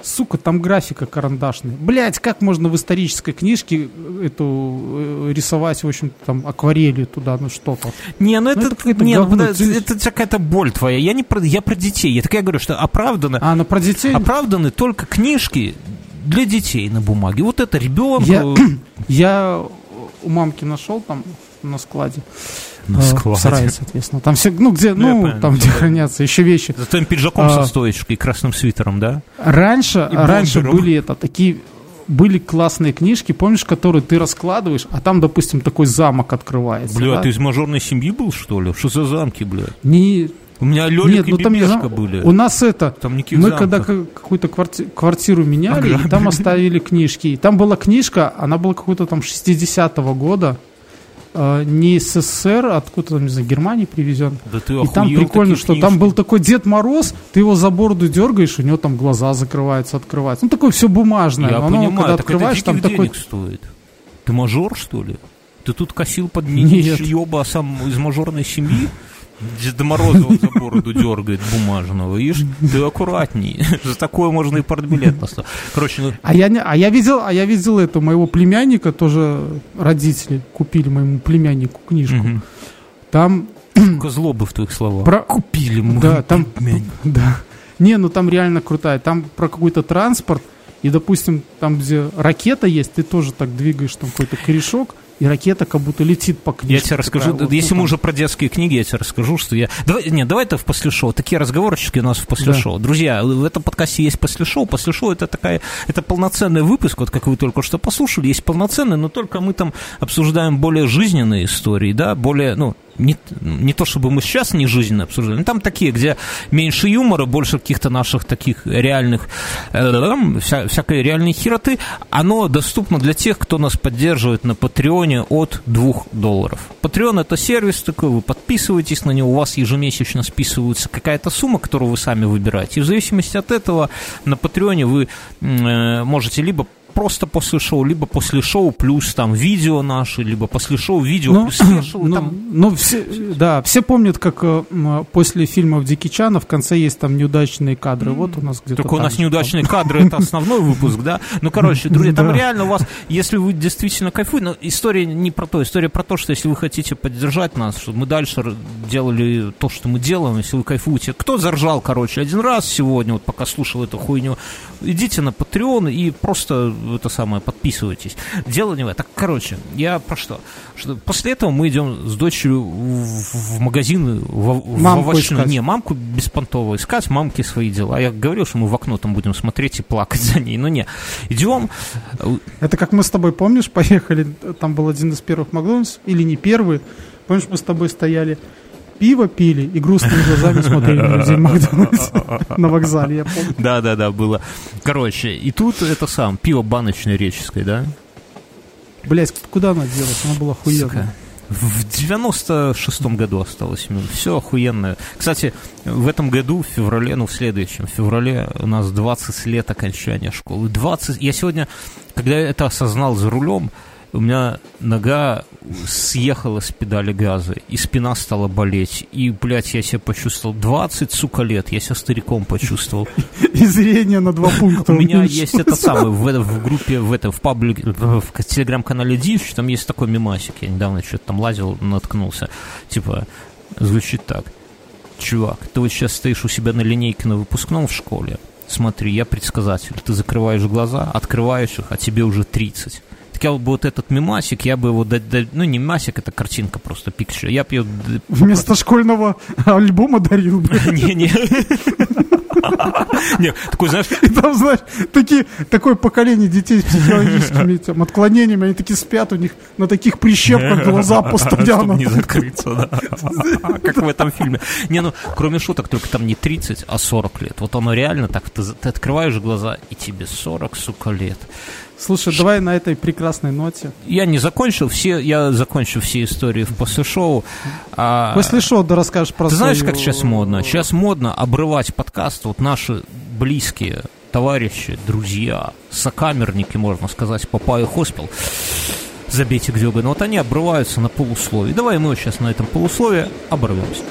сука, там графика карандашная. Блять, как можно в исторической книжке э, эту э, рисовать, в общем, там акварелью туда, ну что-то. Не, ну это, это какое-то не, ну, говно. подожди, это, какая-то боль твоя. Я не про, я про детей. Я так я говорю, что оправдано, А, ну про детей... оправданы только книжки для детей на бумаге. Вот это ребенку Я, я у мамки нашел там на складе. на э, складе. В сарае, соответственно. Там все, ну где, Ну, ну, понял, там где да. хранятся еще вещи. За твоим пиджаком А. со стоечкой и красным свитером, да? Раньше, И раньше бомбером. были это такие были классные книжки, помнишь, которые ты раскладываешь, а там, допустим, такой замок открывается. Бля, да? ты из мажорной семьи был, что ли? Что за замки, бля? Не, У меня Лёлик нет, и ну там зам- были. У нас это, Там никаких мы замков. когда ка- какую-то кварти- квартиру меняли, и Ограбили. там оставили книжки. И там была книжка, она была какой-то там 60-го года, э, не СССР, а откуда там, не знаю, Германии привезен. Да ты И там прикольно, что книжки. там был такой Дед Мороз, ты его за бороду дергаешь, у него там глаза закрываются, открываются. Ну, такое все бумажное. Я но оно, понимаю, когда так открываешь, это там такой... стоит. Ты мажор, что ли? Ты тут косил под Нет. ёба, а сам из мажорной семьи? Деда Мороза вот за бороду дергает бумажного. Видишь, ты аккуратней. За такое можно и портбилет поставить. Короче, ну, А я, а я видел, а я видел это моего племянника, тоже родители купили моему племяннику книжку. Там, Сколько злобы в твоих словах. Про- Купили мы. да, там, племянника. да. Не, ну там реально крутая. Там про какой-то транспорт, И, допустим, там, где ракета есть, ты тоже так двигаешь там какой-то корешок, и ракета как будто летит по книжке. Я тебе расскажу, такая, вот, если ну, мы уже про детские книги, я тебе расскажу, что я... Давай, нет, давай это в после шоу. Такие разговорчики у нас в после Да. шоу. Друзья, в этом подкасте есть после шоу. После шоу это такая, это полноценный выпуск, вот как вы только что послушали, есть полноценный, но только мы там обсуждаем более жизненные истории, да, более, ну, не, не то чтобы мы сейчас не жизненно обсуждаем, но там такие, где меньше юмора, больше каких-то наших таких реальных, э, вся, всякой реальной хероты, оно доступно для тех, кто нас поддерживает на Патреоне от 2 долларов. Patreon это сервис такой, вы подписываетесь на него, у вас ежемесячно списывается какая-то сумма, которую вы сами выбираете. И в зависимости от этого на Патреоне вы э, можете либо просто после шоу, либо после шоу плюс там видео наши, либо после шоу видео Ну, плюс спешл, ну, там ну, все, да, все помнят, как э, после фильмов Дики Чана в конце есть там неудачные кадры. Вот у нас где-то Только у там нас неудачные кадры, это основной выпуск, да? Ну, короче, друзья, там реально у вас, если вы действительно кайфуете, но история не про то, история про то, что если вы хотите поддержать нас, чтобы мы дальше делали то, что мы делаем, если вы кайфуете. Кто заржал, короче, один раз сегодня, вот пока слушал эту хуйню, идите на Patreon и просто это самое, подписывайтесь. Дело не в этом. Так, короче, я про что? что после этого мы идем с дочерью в, в магазин, в, в Мамку овощной. искать. Не, мамку беспонтово искать, мамке свои дела. Я говорил, что мы в окно там будем смотреть и плакать за ней. Но не. Идем. Это как мы с тобой, помнишь, поехали, там был один из первых Макдональдс, или не первый, помнишь, мы с тобой стояли, пиво пили и грустными глазами смотрели на людей Макдональдс на вокзале, я помню. Да, да, да, было. Короче, и тут это сам, пиво баночное реческое, да? Блять, куда она делась? Она была охуенная. В 96-м году осталось. Все охуенно. Кстати, в этом году, в феврале, ну, в следующем, в феврале у нас 20 лет окончания школы. 20... Я сегодня, когда я это осознал за рулем, у меня нога съехала с педали газа, и спина стала болеть. И, блядь, я себя почувствовал 20, сука, лет. Я себя стариком почувствовал. И зрение на два пункта У меня есть это самое, в, группе, в этом, в паблик, в, телеграм-канале Дичь, там есть такой мемасик, я недавно что-то там лазил, наткнулся, типа, звучит так, чувак, ты вот сейчас стоишь у себя на линейке на выпускном в школе, смотри, я предсказатель, ты закрываешь глаза, открываешь их, а тебе уже 30. Я бы вот этот мемасик, я бы его, да- да- ну не мемасик, это картинка просто, пикчер, я бы ее Вместо школьного альбома дарил, блядь. Не-не. Не, такой, знаешь, И там, знаешь, такие, такое поколение детей с психологическими там, отклонениями, они такие спят, у них на таких прищепках глаза постоянно. не закрыться, да. Как в этом фильме. Не, ну, кроме шуток, только там не 30, а 40 лет. Вот оно реально так, ты, ты открываешь глаза, и тебе 40, сука, лет. Слушай, давай на этой прекрасной ноте. Я не закончил все, я закончу все истории в после шоу. А, После шоу да расскажешь про Ты знаешь, свою- как сейчас модно? Сейчас модно обрывать подкаст. Вот наши близкие товарищи, друзья, сокамерники, можно сказать, Папа и Хоспел, забейте Но вот они обрываются на полусловие. Давай мы сейчас на этом полусловие оборвемся.